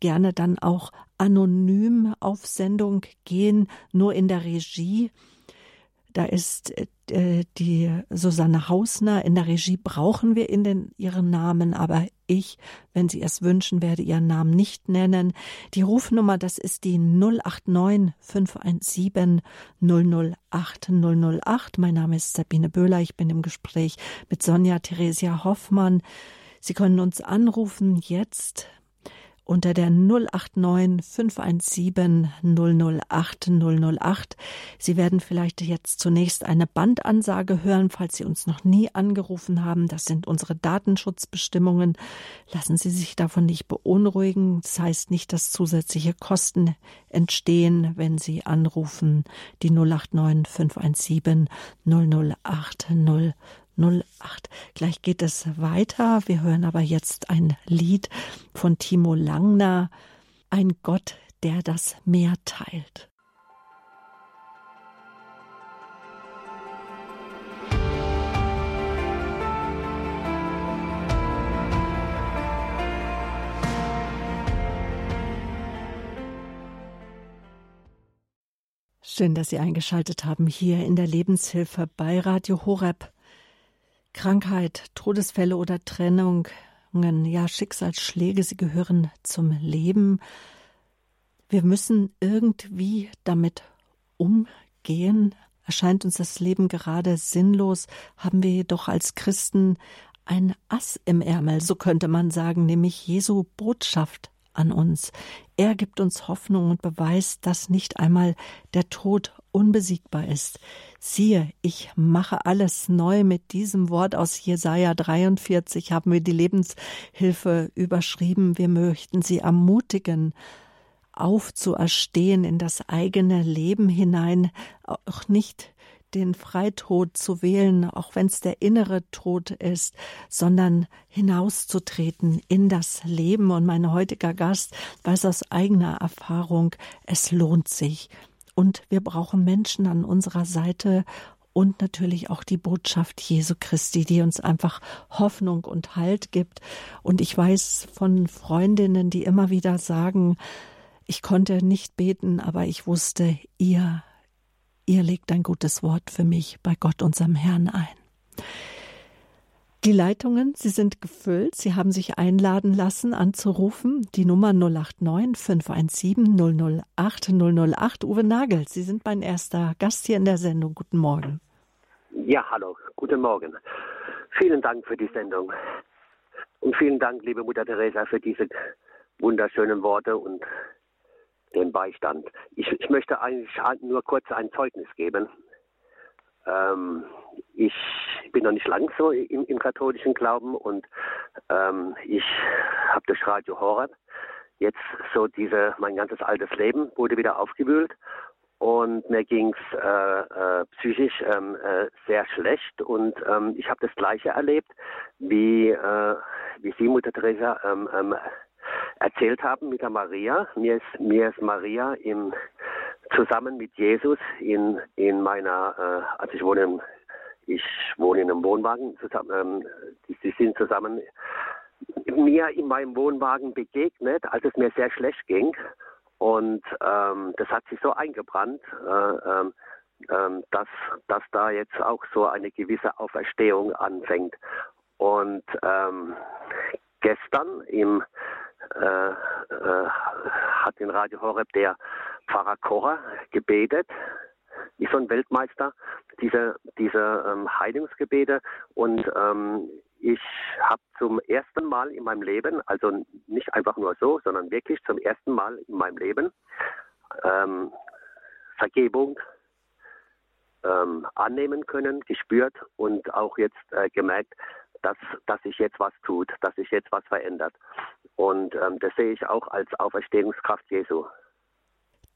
gerne dann auch anonym auf Sendung gehen, nur in der Regie. Da ist äh, die Susanne Hausner. In der Regie brauchen wir in den, ihren Namen, aber ich, wenn Sie es wünschen, werde Ihren Namen nicht nennen. Die Rufnummer, das ist die 089 517 008 008. Mein Name ist Sabine Böhler. Ich bin im Gespräch mit Sonja Theresia Hoffmann. Sie können uns anrufen jetzt unter der 089 517 008 008. Sie werden vielleicht jetzt zunächst eine Bandansage hören, falls Sie uns noch nie angerufen haben. Das sind unsere Datenschutzbestimmungen. Lassen Sie sich davon nicht beunruhigen. Das heißt nicht, dass zusätzliche Kosten entstehen, wenn Sie anrufen. Die 089 517 008 008. 08. Gleich geht es weiter. Wir hören aber jetzt ein Lied von Timo Langner, Ein Gott, der das Meer teilt. Schön, dass Sie eingeschaltet haben hier in der Lebenshilfe bei Radio Horeb. Krankheit, Todesfälle oder Trennungen, ja, Schicksalsschläge, sie gehören zum Leben. Wir müssen irgendwie damit umgehen. Erscheint uns das Leben gerade sinnlos, haben wir jedoch als Christen ein Ass im Ärmel, so könnte man sagen, nämlich Jesu Botschaft an uns. Er gibt uns Hoffnung und beweist, dass nicht einmal der Tod unbesiegbar ist. Siehe, ich mache alles neu. Mit diesem Wort aus Jesaja 43 haben wir die Lebenshilfe überschrieben. Wir möchten sie ermutigen, aufzuerstehen in das eigene Leben hinein, auch nicht den Freitod zu wählen, auch wenn es der innere Tod ist, sondern hinauszutreten in das Leben. Und mein heutiger Gast weiß aus eigener Erfahrung, es lohnt sich. Und wir brauchen Menschen an unserer Seite und natürlich auch die Botschaft Jesu Christi, die uns einfach Hoffnung und Halt gibt. Und ich weiß von Freundinnen, die immer wieder sagen, ich konnte nicht beten, aber ich wusste, ihr, ihr legt ein gutes Wort für mich bei Gott, unserem Herrn ein. Die Leitungen, sie sind gefüllt. Sie haben sich einladen lassen, anzurufen. Die Nummer 089 517 008 008. Uwe Nagel, Sie sind mein erster Gast hier in der Sendung. Guten Morgen. Ja, hallo. Guten Morgen. Vielen Dank für die Sendung. Und vielen Dank, liebe Mutter Teresa, für diese wunderschönen Worte und den Beistand. Ich, ich möchte eigentlich nur kurz ein Zeugnis geben. Ähm, ich bin noch nicht lang so im, im katholischen Glauben und ähm, ich habe das Radio Horeb. Jetzt so diese, mein ganzes altes Leben wurde wieder aufgewühlt und mir ging's äh, äh, psychisch ähm, äh, sehr schlecht und ähm, ich habe das Gleiche erlebt, wie, äh, wie Sie, Mutter Teresa, ähm, ähm, erzählt haben mit der Maria. Mir ist, mir ist Maria im zusammen mit Jesus in, in meiner, äh, also ich wohne, im, ich wohne in einem Wohnwagen, zusammen, ähm, die sind zusammen mir in meinem Wohnwagen begegnet, als es mir sehr schlecht ging. Und ähm, das hat sich so eingebrannt, äh, ähm, ähm, dass, dass da jetzt auch so eine gewisse Auferstehung anfängt. Und ähm, gestern im äh, äh, hat in Radio Horeb der Pfarrer Kocher gebetet, ist ein Weltmeister, diese, diese ähm, Heilungsgebete. Und ähm, ich habe zum ersten Mal in meinem Leben, also nicht einfach nur so, sondern wirklich zum ersten Mal in meinem Leben ähm, Vergebung ähm, annehmen können, gespürt und auch jetzt äh, gemerkt, dass, dass sich jetzt was tut, dass sich jetzt was verändert. Und ähm, das sehe ich auch als Auferstehungskraft Jesu.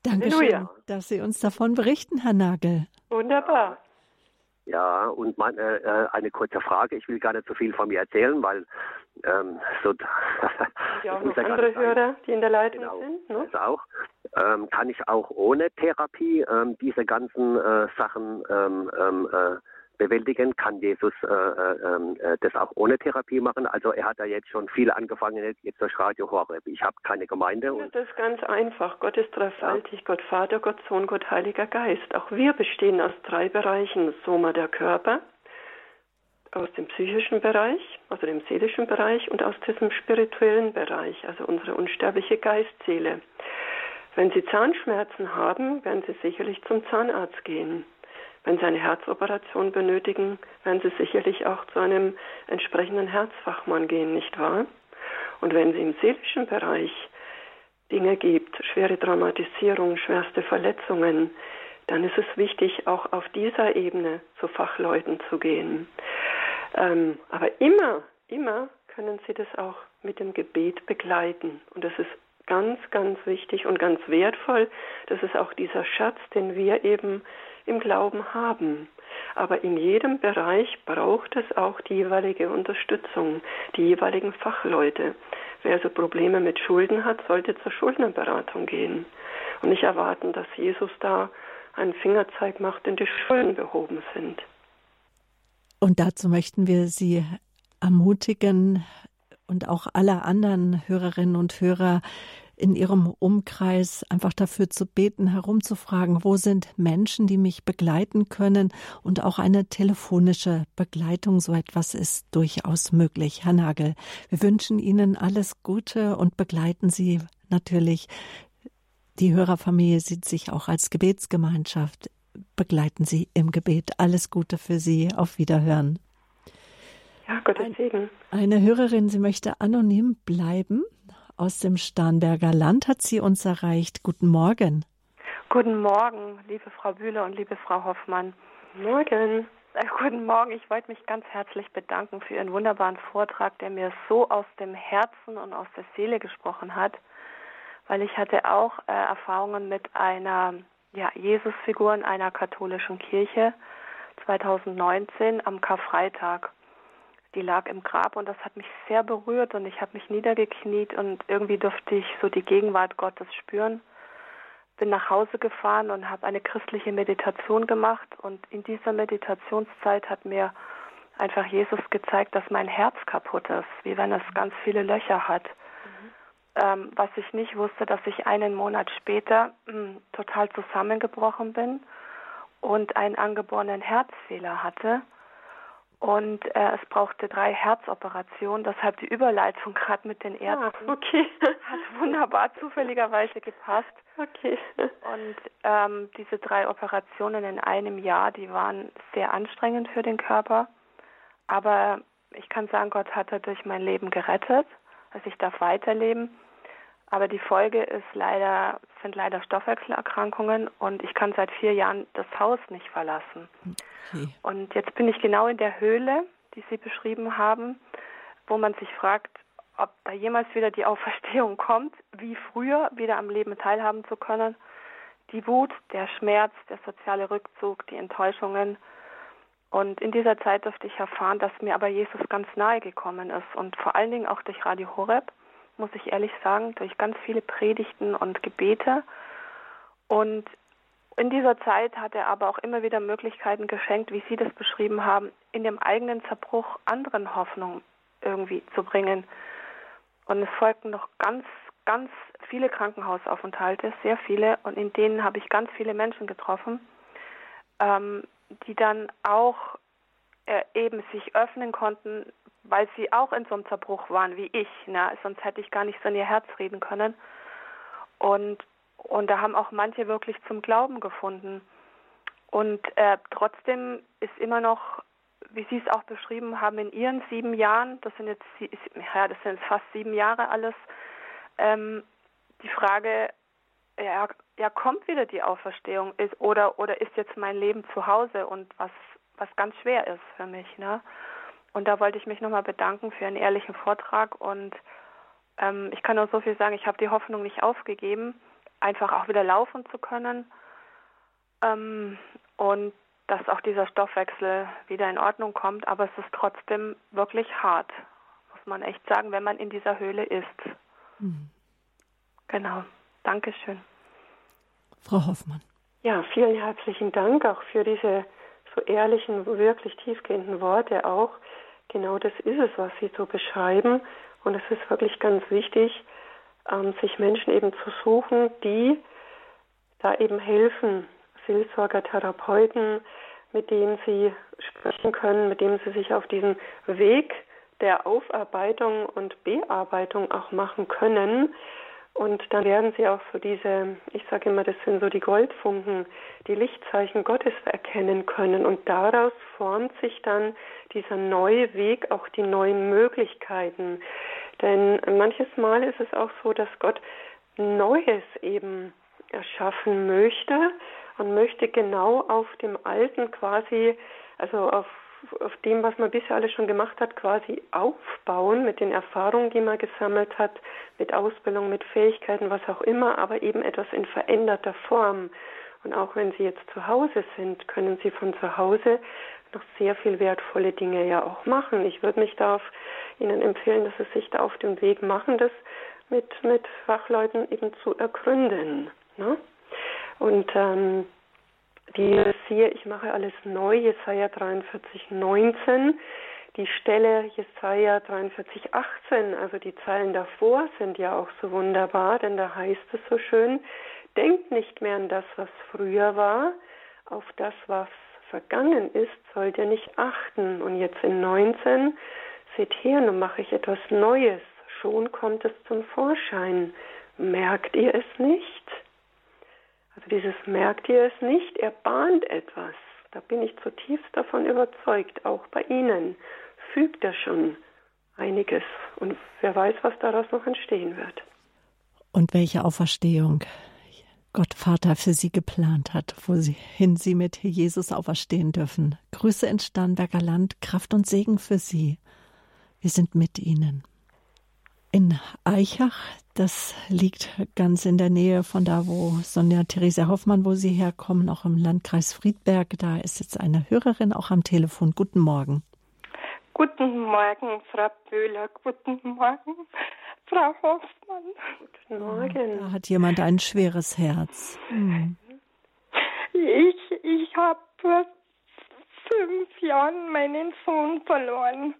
Dankeschön, dass Sie uns davon berichten, Herr Nagel. Wunderbar. Ja, und mein, äh, äh, eine kurze Frage. Ich will gar nicht so viel von mir erzählen, weil ähm, so. ja auch noch andere Hörer, die in der Leitung genau, sind. Ne? Das auch. Ähm, kann ich auch ohne Therapie ähm, diese ganzen äh, Sachen ähm, ähm, äh, bewältigen, kann Jesus äh, äh, ähm, äh, das auch ohne Therapie machen. Also er hat da jetzt schon viel angefangen, jetzt durch Radio Horeb. Ich habe keine Gemeinde. Und das ist ganz einfach. Gott ist dreifaltig, ja. Gott Vater, Gott Sohn, Gott Heiliger Geist. Auch wir bestehen aus drei Bereichen. Soma der Körper, aus dem psychischen Bereich, also dem seelischen Bereich und aus diesem spirituellen Bereich, also unsere unsterbliche Geistseele. Wenn Sie Zahnschmerzen haben, werden Sie sicherlich zum Zahnarzt gehen. Wenn Sie eine Herzoperation benötigen, werden Sie sicherlich auch zu einem entsprechenden Herzfachmann gehen, nicht wahr? Und wenn Sie im seelischen Bereich Dinge gibt, schwere Traumatisierung, schwerste Verletzungen, dann ist es wichtig, auch auf dieser Ebene zu Fachleuten zu gehen. Ähm, aber immer, immer können Sie das auch mit dem Gebet begleiten. Und das ist ganz, ganz wichtig und ganz wertvoll. Das ist auch dieser Schatz, den wir eben im Glauben haben. Aber in jedem Bereich braucht es auch die jeweilige Unterstützung, die jeweiligen Fachleute. Wer also Probleme mit Schulden hat, sollte zur Schuldnerberatung gehen und nicht erwarten, dass Jesus da einen Fingerzeig macht, denn die Schulden behoben sind. Und dazu möchten wir Sie ermutigen und auch alle anderen Hörerinnen und Hörer, in ihrem Umkreis einfach dafür zu beten, herumzufragen, wo sind Menschen, die mich begleiten können und auch eine telefonische Begleitung, so etwas ist durchaus möglich. Herr Nagel, wir wünschen Ihnen alles Gute und begleiten Sie natürlich. Die Hörerfamilie sieht sich auch als Gebetsgemeinschaft. Begleiten Sie im Gebet. Alles Gute für Sie. Auf Wiederhören. Ja, Gottes Segen. Eine Hörerin, sie möchte anonym bleiben aus dem Starnberger Land hat sie uns erreicht. Guten Morgen. Guten Morgen, liebe Frau Bühler und liebe Frau Hoffmann. Morgen. Äh, guten Morgen. Ich wollte mich ganz herzlich bedanken für Ihren wunderbaren Vortrag, der mir so aus dem Herzen und aus der Seele gesprochen hat, weil ich hatte auch äh, Erfahrungen mit einer ja, Jesusfigur in einer katholischen Kirche 2019 am Karfreitag die lag im Grab und das hat mich sehr berührt und ich habe mich niedergekniet und irgendwie durfte ich so die Gegenwart Gottes spüren. Bin nach Hause gefahren und habe eine christliche Meditation gemacht und in dieser Meditationszeit hat mir einfach Jesus gezeigt, dass mein Herz kaputt ist, wie wenn es ganz viele Löcher hat. Mhm. Ähm, was ich nicht wusste, dass ich einen Monat später mh, hm, total zusammengebrochen bin und einen angeborenen Herzfehler hatte und äh, es brauchte drei Herzoperationen, deshalb die Überleitung gerade mit den Ärzten. Ah, okay. Hat wunderbar zufälligerweise gepasst. Okay. Und ähm, diese drei Operationen in einem Jahr, die waren sehr anstrengend für den Körper. Aber ich kann sagen, Gott hat dadurch mein Leben gerettet. Also ich darf weiterleben. Aber die Folge ist leider, sind leider Stoffwechselerkrankungen und ich kann seit vier Jahren das Haus nicht verlassen. Okay. Und jetzt bin ich genau in der Höhle, die Sie beschrieben haben, wo man sich fragt, ob da jemals wieder die Auferstehung kommt, wie früher wieder am Leben teilhaben zu können. Die Wut, der Schmerz, der soziale Rückzug, die Enttäuschungen. Und in dieser Zeit durfte ich erfahren, dass mir aber Jesus ganz nahe gekommen ist und vor allen Dingen auch durch Radio Horeb muss ich ehrlich sagen, durch ganz viele Predigten und Gebete. Und in dieser Zeit hat er aber auch immer wieder Möglichkeiten geschenkt, wie Sie das beschrieben haben, in dem eigenen Zerbruch anderen Hoffnung irgendwie zu bringen. Und es folgten noch ganz, ganz viele Krankenhausaufenthalte, sehr viele, und in denen habe ich ganz viele Menschen getroffen, ähm, die dann auch äh, eben sich öffnen konnten, weil sie auch in so einem Zerbruch waren wie ich. Ne? Sonst hätte ich gar nicht so in ihr Herz reden können. Und, und da haben auch manche wirklich zum Glauben gefunden. Und äh, trotzdem ist immer noch, wie Sie es auch beschrieben haben, in Ihren sieben Jahren, das sind jetzt, ja, das sind jetzt fast sieben Jahre alles, ähm, die Frage, ja, ja, kommt wieder die Auferstehung ist, oder, oder ist jetzt mein Leben zu Hause und was, was ganz schwer ist für mich. Ne? Und da wollte ich mich nochmal bedanken für einen ehrlichen Vortrag. Und ähm, ich kann nur so viel sagen, ich habe die Hoffnung nicht aufgegeben, einfach auch wieder laufen zu können. Ähm, und dass auch dieser Stoffwechsel wieder in Ordnung kommt. Aber es ist trotzdem wirklich hart, muss man echt sagen, wenn man in dieser Höhle ist. Mhm. Genau. Dankeschön. Frau Hoffmann. Ja, vielen herzlichen Dank auch für diese so ehrlichen, wirklich tiefgehenden Worte auch. Genau das ist es, was Sie so beschreiben. Und es ist wirklich ganz wichtig, ähm, sich Menschen eben zu suchen, die da eben helfen, Seelsorger, Therapeuten, mit denen sie sprechen können, mit denen sie sich auf diesen Weg der Aufarbeitung und Bearbeitung auch machen können. Und dann werden sie auch so diese, ich sage immer, das sind so die Goldfunken, die Lichtzeichen Gottes erkennen können. Und daraus formt sich dann dieser neue Weg, auch die neuen Möglichkeiten. Denn manches Mal ist es auch so, dass Gott Neues eben erschaffen möchte und möchte genau auf dem Alten quasi, also auf, auf dem, was man bisher alles schon gemacht hat, quasi aufbauen mit den Erfahrungen, die man gesammelt hat, mit Ausbildung, mit Fähigkeiten, was auch immer, aber eben etwas in veränderter Form. Und auch wenn Sie jetzt zu Hause sind, können Sie von zu Hause noch sehr viel wertvolle Dinge ja auch machen. Ich würde mich da auf Ihnen empfehlen, dass Sie sich da auf dem Weg machen, das mit, mit Fachleuten eben zu ergründen. Ne? Und ähm, die siehe, ich mache alles neu, Jesaja 43, 19. Die Stelle Jesaja 43, 18, also die Zeilen davor sind ja auch so wunderbar, denn da heißt es so schön, denkt nicht mehr an das, was früher war, auf das, was vergangen ist, sollt ihr nicht achten. Und jetzt in 19, seht her, nun mache ich etwas Neues, schon kommt es zum Vorschein. Merkt ihr es nicht? Also dieses merkt ihr es nicht, er bahnt etwas. Da bin ich zutiefst davon überzeugt, auch bei Ihnen fügt er schon einiges. Und wer weiß, was daraus noch entstehen wird. Und welche Auferstehung Gott Vater für Sie geplant hat, wohin Sie mit Jesus auferstehen dürfen. Grüße in Starnberger Land, Kraft und Segen für Sie. Wir sind mit Ihnen. In Eichach, das liegt ganz in der Nähe von da, wo Sonja Theresa Hoffmann, wo Sie herkommen, auch im Landkreis Friedberg. Da ist jetzt eine Hörerin auch am Telefon. Guten Morgen. Guten Morgen, Frau Böhler. Guten Morgen, Frau Hoffmann. Guten Morgen. Da hat jemand ein schweres Herz. Hm. Ich, ich habe vor fünf Jahren meinen Sohn verloren.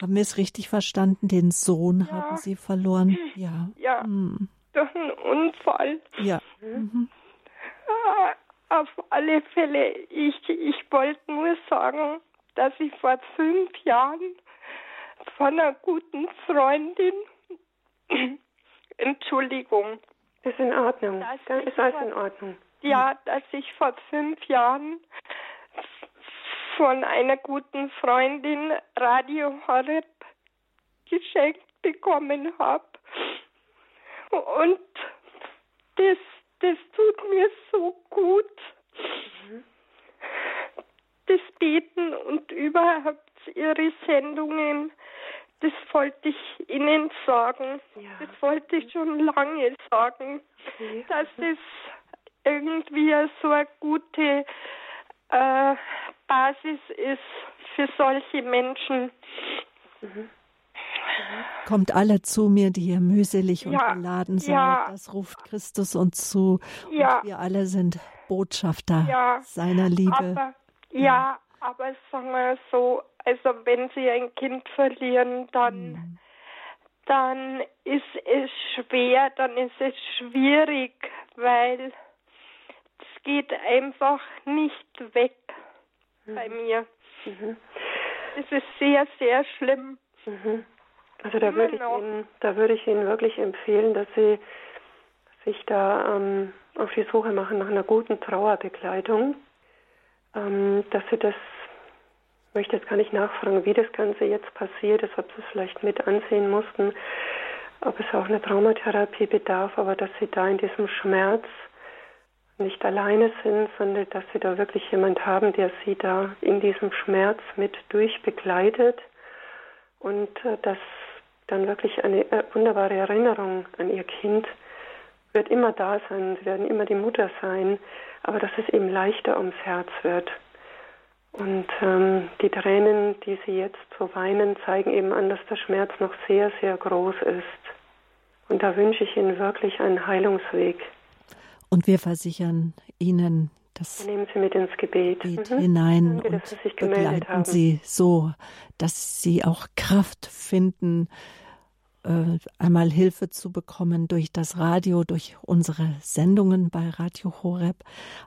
Haben wir es richtig verstanden? Den Sohn ja. haben Sie verloren? Ja. Ja. Hm. Durch einen Unfall. Ja. Mhm. Auf alle Fälle, ich, ich wollte nur sagen, dass ich vor fünf Jahren von einer guten Freundin, Entschuldigung. Ist in Ordnung. Ist alles in Ordnung. Ja, dass ich vor fünf Jahren von einer guten Freundin Radio Horeb geschenkt bekommen habe. Und das, das tut mir so gut. Mhm. Das Beten und überhaupt Ihre Sendungen, das wollte ich Ihnen sagen. Ja. Das wollte ich schon lange sagen, okay. dass es irgendwie so eine gute äh, Basis ist für solche Menschen. Mhm. Kommt alle zu mir, die ihr mühselig ja, und beladen seid. Ja. Das ruft Christus uns zu. Ja. Und wir alle sind Botschafter seiner Liebe. Aber, ja, aber sagen wir so, also wenn sie ein Kind verlieren, dann, mhm. dann ist es schwer, dann ist es schwierig, weil geht einfach nicht weg mhm. bei mir. Mhm. Es ist sehr, sehr schlimm. Mhm. Also da würde, ich Ihnen, da würde ich Ihnen wirklich empfehlen, dass Sie sich da ähm, auf die Suche machen nach einer guten Trauerbegleitung, ähm, dass Sie das, ich möchte jetzt gar nicht nachfragen, wie das Ganze jetzt passiert ist, ob Sie es vielleicht mit ansehen mussten, ob es auch eine Traumatherapie bedarf, aber dass Sie da in diesem Schmerz nicht alleine sind, sondern dass sie da wirklich jemand haben, der sie da in diesem Schmerz mit durchbegleitet und äh, dass dann wirklich eine äh, wunderbare Erinnerung an ihr Kind wird immer da sein, sie werden immer die Mutter sein, aber dass es eben leichter ums Herz wird. Und ähm, die Tränen, die Sie jetzt so weinen, zeigen eben an, dass der Schmerz noch sehr, sehr groß ist. Und da wünsche ich Ihnen wirklich einen Heilungsweg. Und wir versichern Ihnen, das nehmen Sie mit ins Gebet, Gebet mhm. hinein Danke, und Sie begleiten haben. Sie so, dass Sie auch Kraft finden, äh, einmal Hilfe zu bekommen durch das Radio, durch unsere Sendungen bei Radio Horeb,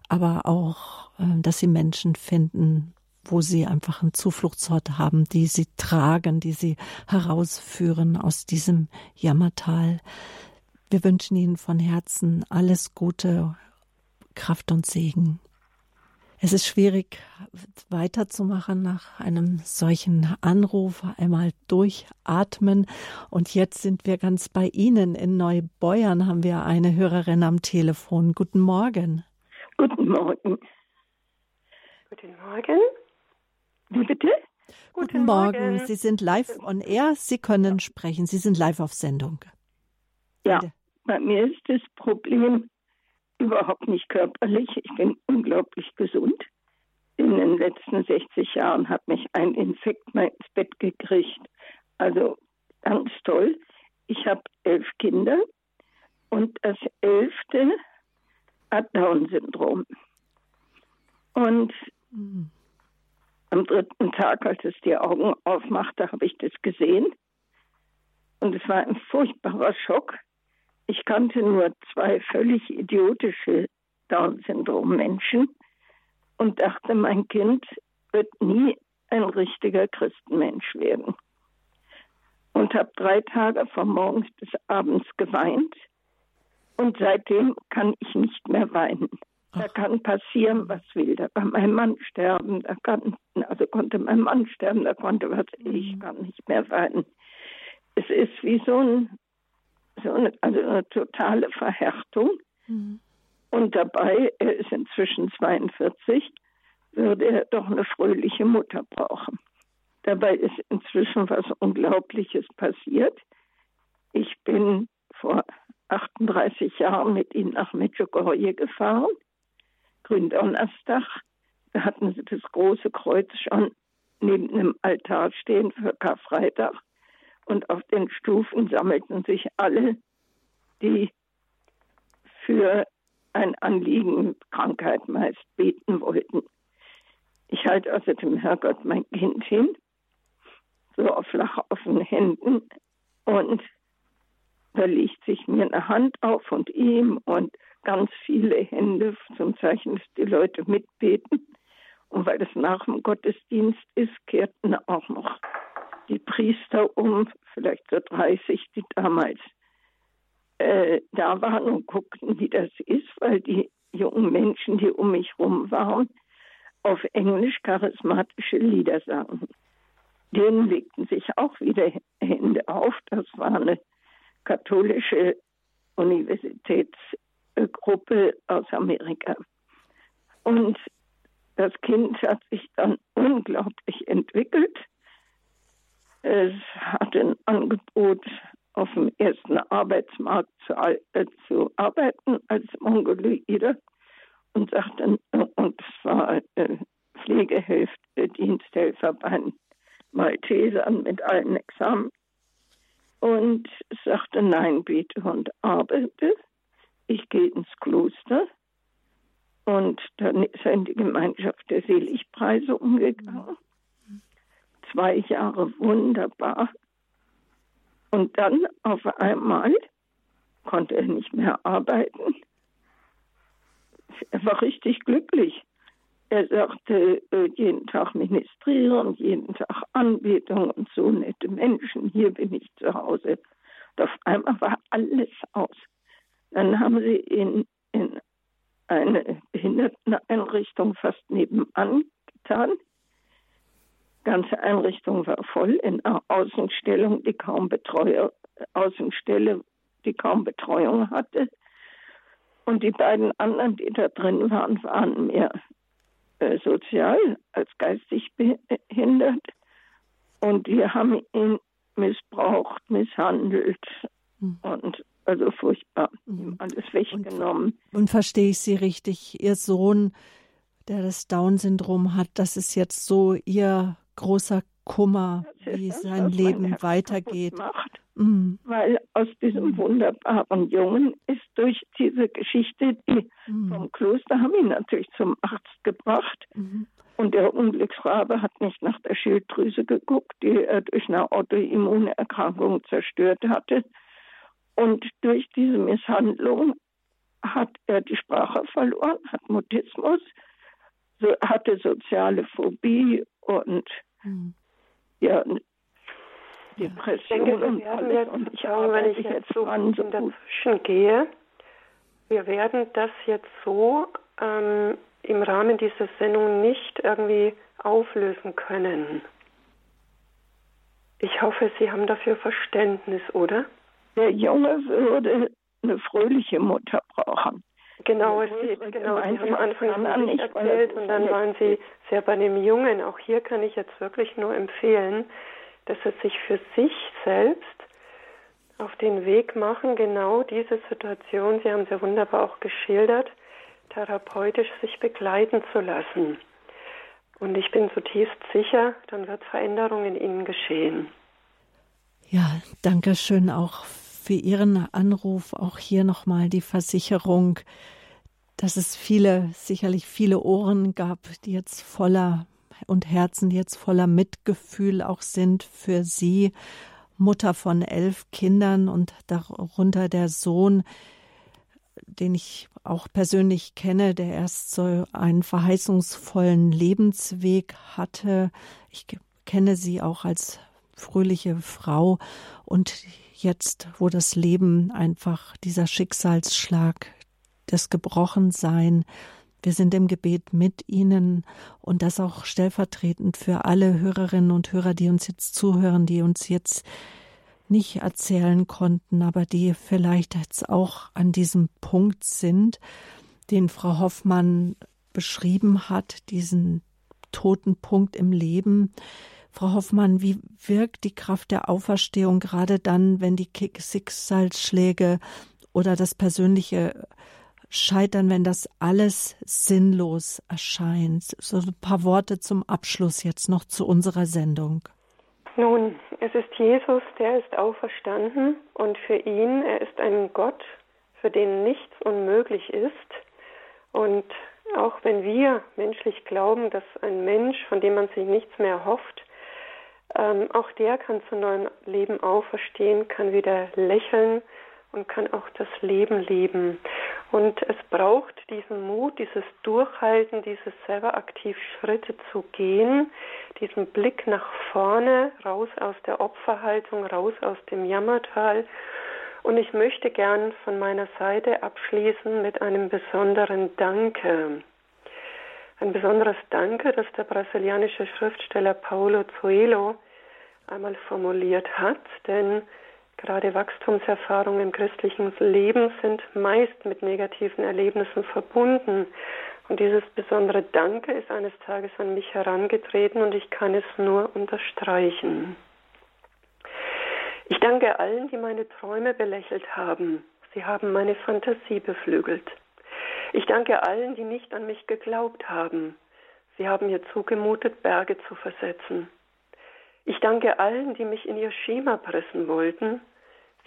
aber auch, äh, dass Sie Menschen finden, wo sie einfach einen Zufluchtsort haben, die sie tragen, die sie herausführen aus diesem Jammertal. Wir wünschen Ihnen von Herzen alles Gute, Kraft und Segen. Es ist schwierig weiterzumachen nach einem solchen Anruf, einmal durchatmen. Und jetzt sind wir ganz bei Ihnen. In Neubeuern haben wir eine Hörerin am Telefon. Guten Morgen. Guten Morgen. Guten Morgen. Wie bitte? Guten, Guten Morgen. Morgen. Sie sind live on air. Sie können sprechen. Sie sind live auf Sendung. Ja, bitte. Bei mir ist das Problem überhaupt nicht körperlich. Ich bin unglaublich gesund. In den letzten 60 Jahren hat mich ein Infekt mal ins Bett gekriegt. Also ganz toll. Ich habe elf Kinder und das elfte hat Down-Syndrom. Und mhm. Am dritten Tag, als es die Augen aufmachte, habe ich das gesehen. Und es war ein furchtbarer Schock. Ich kannte nur zwei völlig idiotische Down-Syndrom-Menschen und dachte, mein Kind wird nie ein richtiger Christenmensch werden. Und habe drei Tage von morgens bis abends geweint. Und seitdem kann ich nicht mehr weinen. Da kann passieren, was will. Da kann mein Mann sterben, da kann, also konnte mein Mann sterben, da konnte was, ich mhm. kann nicht mehr weinen. Es ist wie so, ein, so eine, also eine totale Verhärtung. Mhm. Und dabei, er ist inzwischen 42, würde er doch eine fröhliche Mutter brauchen. Dabei ist inzwischen was Unglaubliches passiert. Ich bin vor 38 Jahren mit ihm nach Medjugorje gefahren Gründonnerstag, da hatten sie das große Kreuz schon neben dem Altar stehen für Karfreitag. Und auf den Stufen sammelten sich alle, die für ein Anliegen, Krankheit meist beten wollten. Ich halte also dem Herrgott mein Kind hin, so auf flach offenen Händen und da legt sich mir eine Hand auf und ihm und ganz viele Hände zum Zeichen, dass die Leute mitbeten. Und weil es nach dem Gottesdienst ist, kehrten auch noch die Priester um, vielleicht so 30, die damals äh, da waren und guckten, wie das ist, weil die jungen Menschen, die um mich rum waren, auf Englisch charismatische Lieder sangen. Denen legten sich auch wieder Hände auf. Das war eine katholische Universitäts Gruppe aus Amerika. Und das Kind hat sich dann unglaublich entwickelt. Es hatte ein Angebot, auf dem ersten Arbeitsmarkt zu, äh, zu arbeiten als Mongoloide und sagte, und es war äh, Pflegehilfe, Diensthelfer bei Maltesern mit allen Examen. Und sagte, nein, bitte und arbeite ich gehe ins Kloster und dann ist er in die Gemeinschaft der Seligpreise umgegangen. Zwei Jahre wunderbar. Und dann auf einmal konnte er nicht mehr arbeiten. Er war richtig glücklich. Er sagte, äh, jeden Tag ministrieren, jeden Tag Anbetung und so nette Menschen. Hier bin ich zu Hause. Und auf einmal war alles aus. Dann haben sie ihn in eine Behinderteneinrichtung fast nebenan getan. Die ganze Einrichtung war voll in einer Außenstellung, die kaum Betreuer, Außenstelle, die kaum Betreuung hatte. Und die beiden anderen, die da drin waren, waren mehr äh, sozial als geistig behindert. Und die haben ihn missbraucht, misshandelt mhm. und also furchtbar. Mhm. Alles weggenommen. Und, und verstehe ich Sie richtig? Ihr Sohn, der das Down-Syndrom hat, das ist jetzt so Ihr großer Kummer, wie das, sein Leben weitergeht. Macht. Mhm. Weil aus diesem wunderbaren Jungen ist durch diese Geschichte, die mhm. vom Kloster haben ihn natürlich zum Arzt gebracht. Mhm. Und der Unglücksrabe hat nicht nach der Schilddrüse geguckt, die er durch eine Autoimmunerkrankung zerstört hatte. Und durch diese Misshandlung hat er die Sprache verloren, hat Mutismus, hatte soziale Phobie und mhm. ja, Depression ich denke, und alles. Jetzt und ich schauen, wenn ich jetzt so dran, so dazwischen gehe, wir werden das jetzt so ähm, im Rahmen dieser Sendung nicht irgendwie auflösen können. Ich hoffe, Sie haben dafür Verständnis, oder? Der Junge würde eine fröhliche Mutter brauchen. Genau, es geht, genau. Sie haben am Anfang nicht erzählt und dann waren Sie sehr bei dem Jungen. Auch hier kann ich jetzt wirklich nur empfehlen, dass er sich für sich selbst auf den Weg machen, genau diese Situation, Sie haben sie wunderbar auch geschildert, therapeutisch sich begleiten zu lassen. Und ich bin zutiefst sicher, dann wird Veränderung in Ihnen geschehen. Ja, danke schön auch für Ihren Anruf. Auch hier nochmal die Versicherung, dass es viele, sicherlich viele Ohren gab, die jetzt voller und Herzen, die jetzt voller Mitgefühl auch sind für Sie, Mutter von elf Kindern und darunter der Sohn, den ich auch persönlich kenne, der erst so einen verheißungsvollen Lebensweg hatte. Ich kenne sie auch als fröhliche Frau und jetzt, wo das Leben einfach dieser Schicksalsschlag, das Gebrochensein, wir sind im Gebet mit Ihnen und das auch stellvertretend für alle Hörerinnen und Hörer, die uns jetzt zuhören, die uns jetzt nicht erzählen konnten, aber die vielleicht jetzt auch an diesem Punkt sind, den Frau Hoffmann beschrieben hat, diesen toten Punkt im Leben. Frau Hoffmann, wie wirkt die Kraft der Auferstehung gerade dann, wenn die Schicksalsschläge oder das persönliche Scheitern, wenn das alles sinnlos erscheint? So ein paar Worte zum Abschluss jetzt noch zu unserer Sendung. Nun, es ist Jesus, der ist auferstanden und für ihn, er ist ein Gott, für den nichts unmöglich ist. Und auch wenn wir menschlich glauben, dass ein Mensch, von dem man sich nichts mehr hofft, ähm, auch der kann zu neuem Leben auferstehen, kann wieder lächeln und kann auch das Leben leben. Und es braucht diesen Mut, dieses Durchhalten, dieses selber aktiv Schritte zu gehen, diesen Blick nach vorne, raus aus der Opferhaltung, raus aus dem Jammertal. Und ich möchte gern von meiner Seite abschließen mit einem besonderen Danke. Ein besonderes Danke, das der brasilianische Schriftsteller Paulo Coelho einmal formuliert hat, denn Gerade Wachstumserfahrungen im christlichen Leben sind meist mit negativen Erlebnissen verbunden. Und dieses besondere Danke ist eines Tages an mich herangetreten und ich kann es nur unterstreichen. Ich danke allen, die meine Träume belächelt haben. Sie haben meine Fantasie beflügelt. Ich danke allen, die nicht an mich geglaubt haben. Sie haben mir zugemutet, Berge zu versetzen. Ich danke allen, die mich in ihr Schema pressen wollten.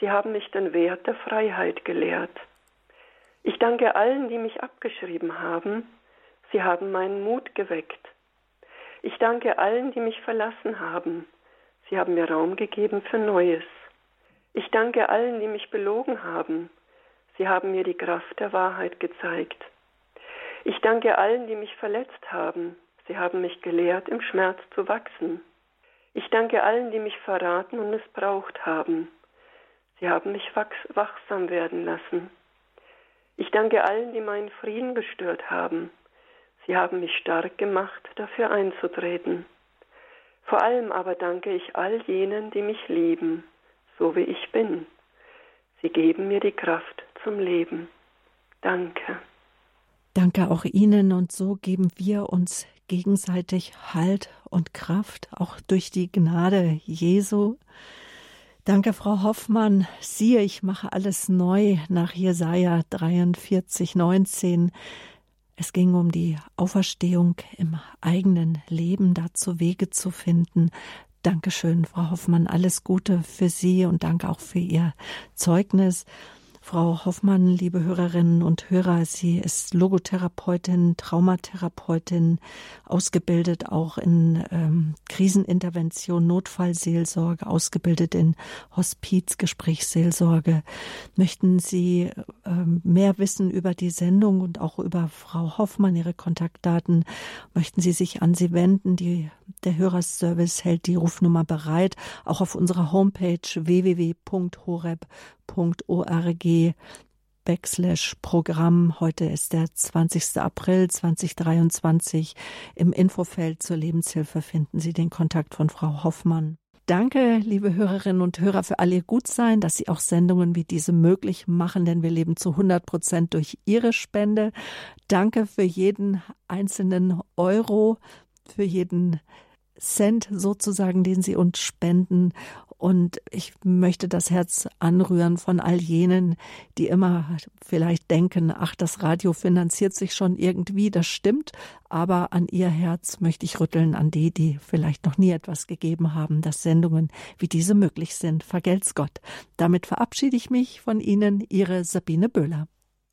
Sie haben mich den Wert der Freiheit gelehrt. Ich danke allen, die mich abgeschrieben haben. Sie haben meinen Mut geweckt. Ich danke allen, die mich verlassen haben. Sie haben mir Raum gegeben für Neues. Ich danke allen, die mich belogen haben. Sie haben mir die Kraft der Wahrheit gezeigt. Ich danke allen, die mich verletzt haben. Sie haben mich gelehrt, im Schmerz zu wachsen. Ich danke allen, die mich verraten und missbraucht haben. Sie haben mich wachsam werden lassen. Ich danke allen, die meinen Frieden gestört haben. Sie haben mich stark gemacht, dafür einzutreten. Vor allem aber danke ich all jenen, die mich lieben, so wie ich bin. Sie geben mir die Kraft zum Leben. Danke. Danke auch Ihnen und so geben wir uns gegenseitig Halt und Kraft, auch durch die Gnade Jesu Danke, Frau Hoffmann. Siehe, ich mache alles neu nach Jesaja 43, 19. Es ging um die Auferstehung im eigenen Leben, dazu Wege zu finden. Dankeschön, Frau Hoffmann. Alles Gute für Sie und danke auch für Ihr Zeugnis. Frau Hoffmann, liebe Hörerinnen und Hörer, sie ist Logotherapeutin, Traumatherapeutin, ausgebildet auch in ähm, Krisenintervention, Notfallseelsorge, ausgebildet in Hospizgesprächsseelsorge. Möchten Sie ähm, mehr wissen über die Sendung und auch über Frau Hoffmann, ihre Kontaktdaten? Möchten Sie sich an sie wenden? Die, der Hörerservice hält die Rufnummer bereit, auch auf unserer Homepage www.horeb.org www.ccc.org Backslash Programm. Heute ist der 20. April 2023. Im Infofeld zur Lebenshilfe finden Sie den Kontakt von Frau Hoffmann. Danke, liebe Hörerinnen und Hörer, für all Ihr Gutsein, dass Sie auch Sendungen wie diese möglich machen, denn wir leben zu 100 Prozent durch Ihre Spende. Danke für jeden einzelnen Euro, für jeden Cent sozusagen, den Sie uns spenden. Und ich möchte das Herz anrühren von all jenen, die immer vielleicht denken, ach, das Radio finanziert sich schon irgendwie, das stimmt, aber an ihr Herz möchte ich rütteln, an die, die vielleicht noch nie etwas gegeben haben, dass Sendungen wie diese möglich sind. Vergelt's Gott. Damit verabschiede ich mich von Ihnen, Ihre Sabine Böhler.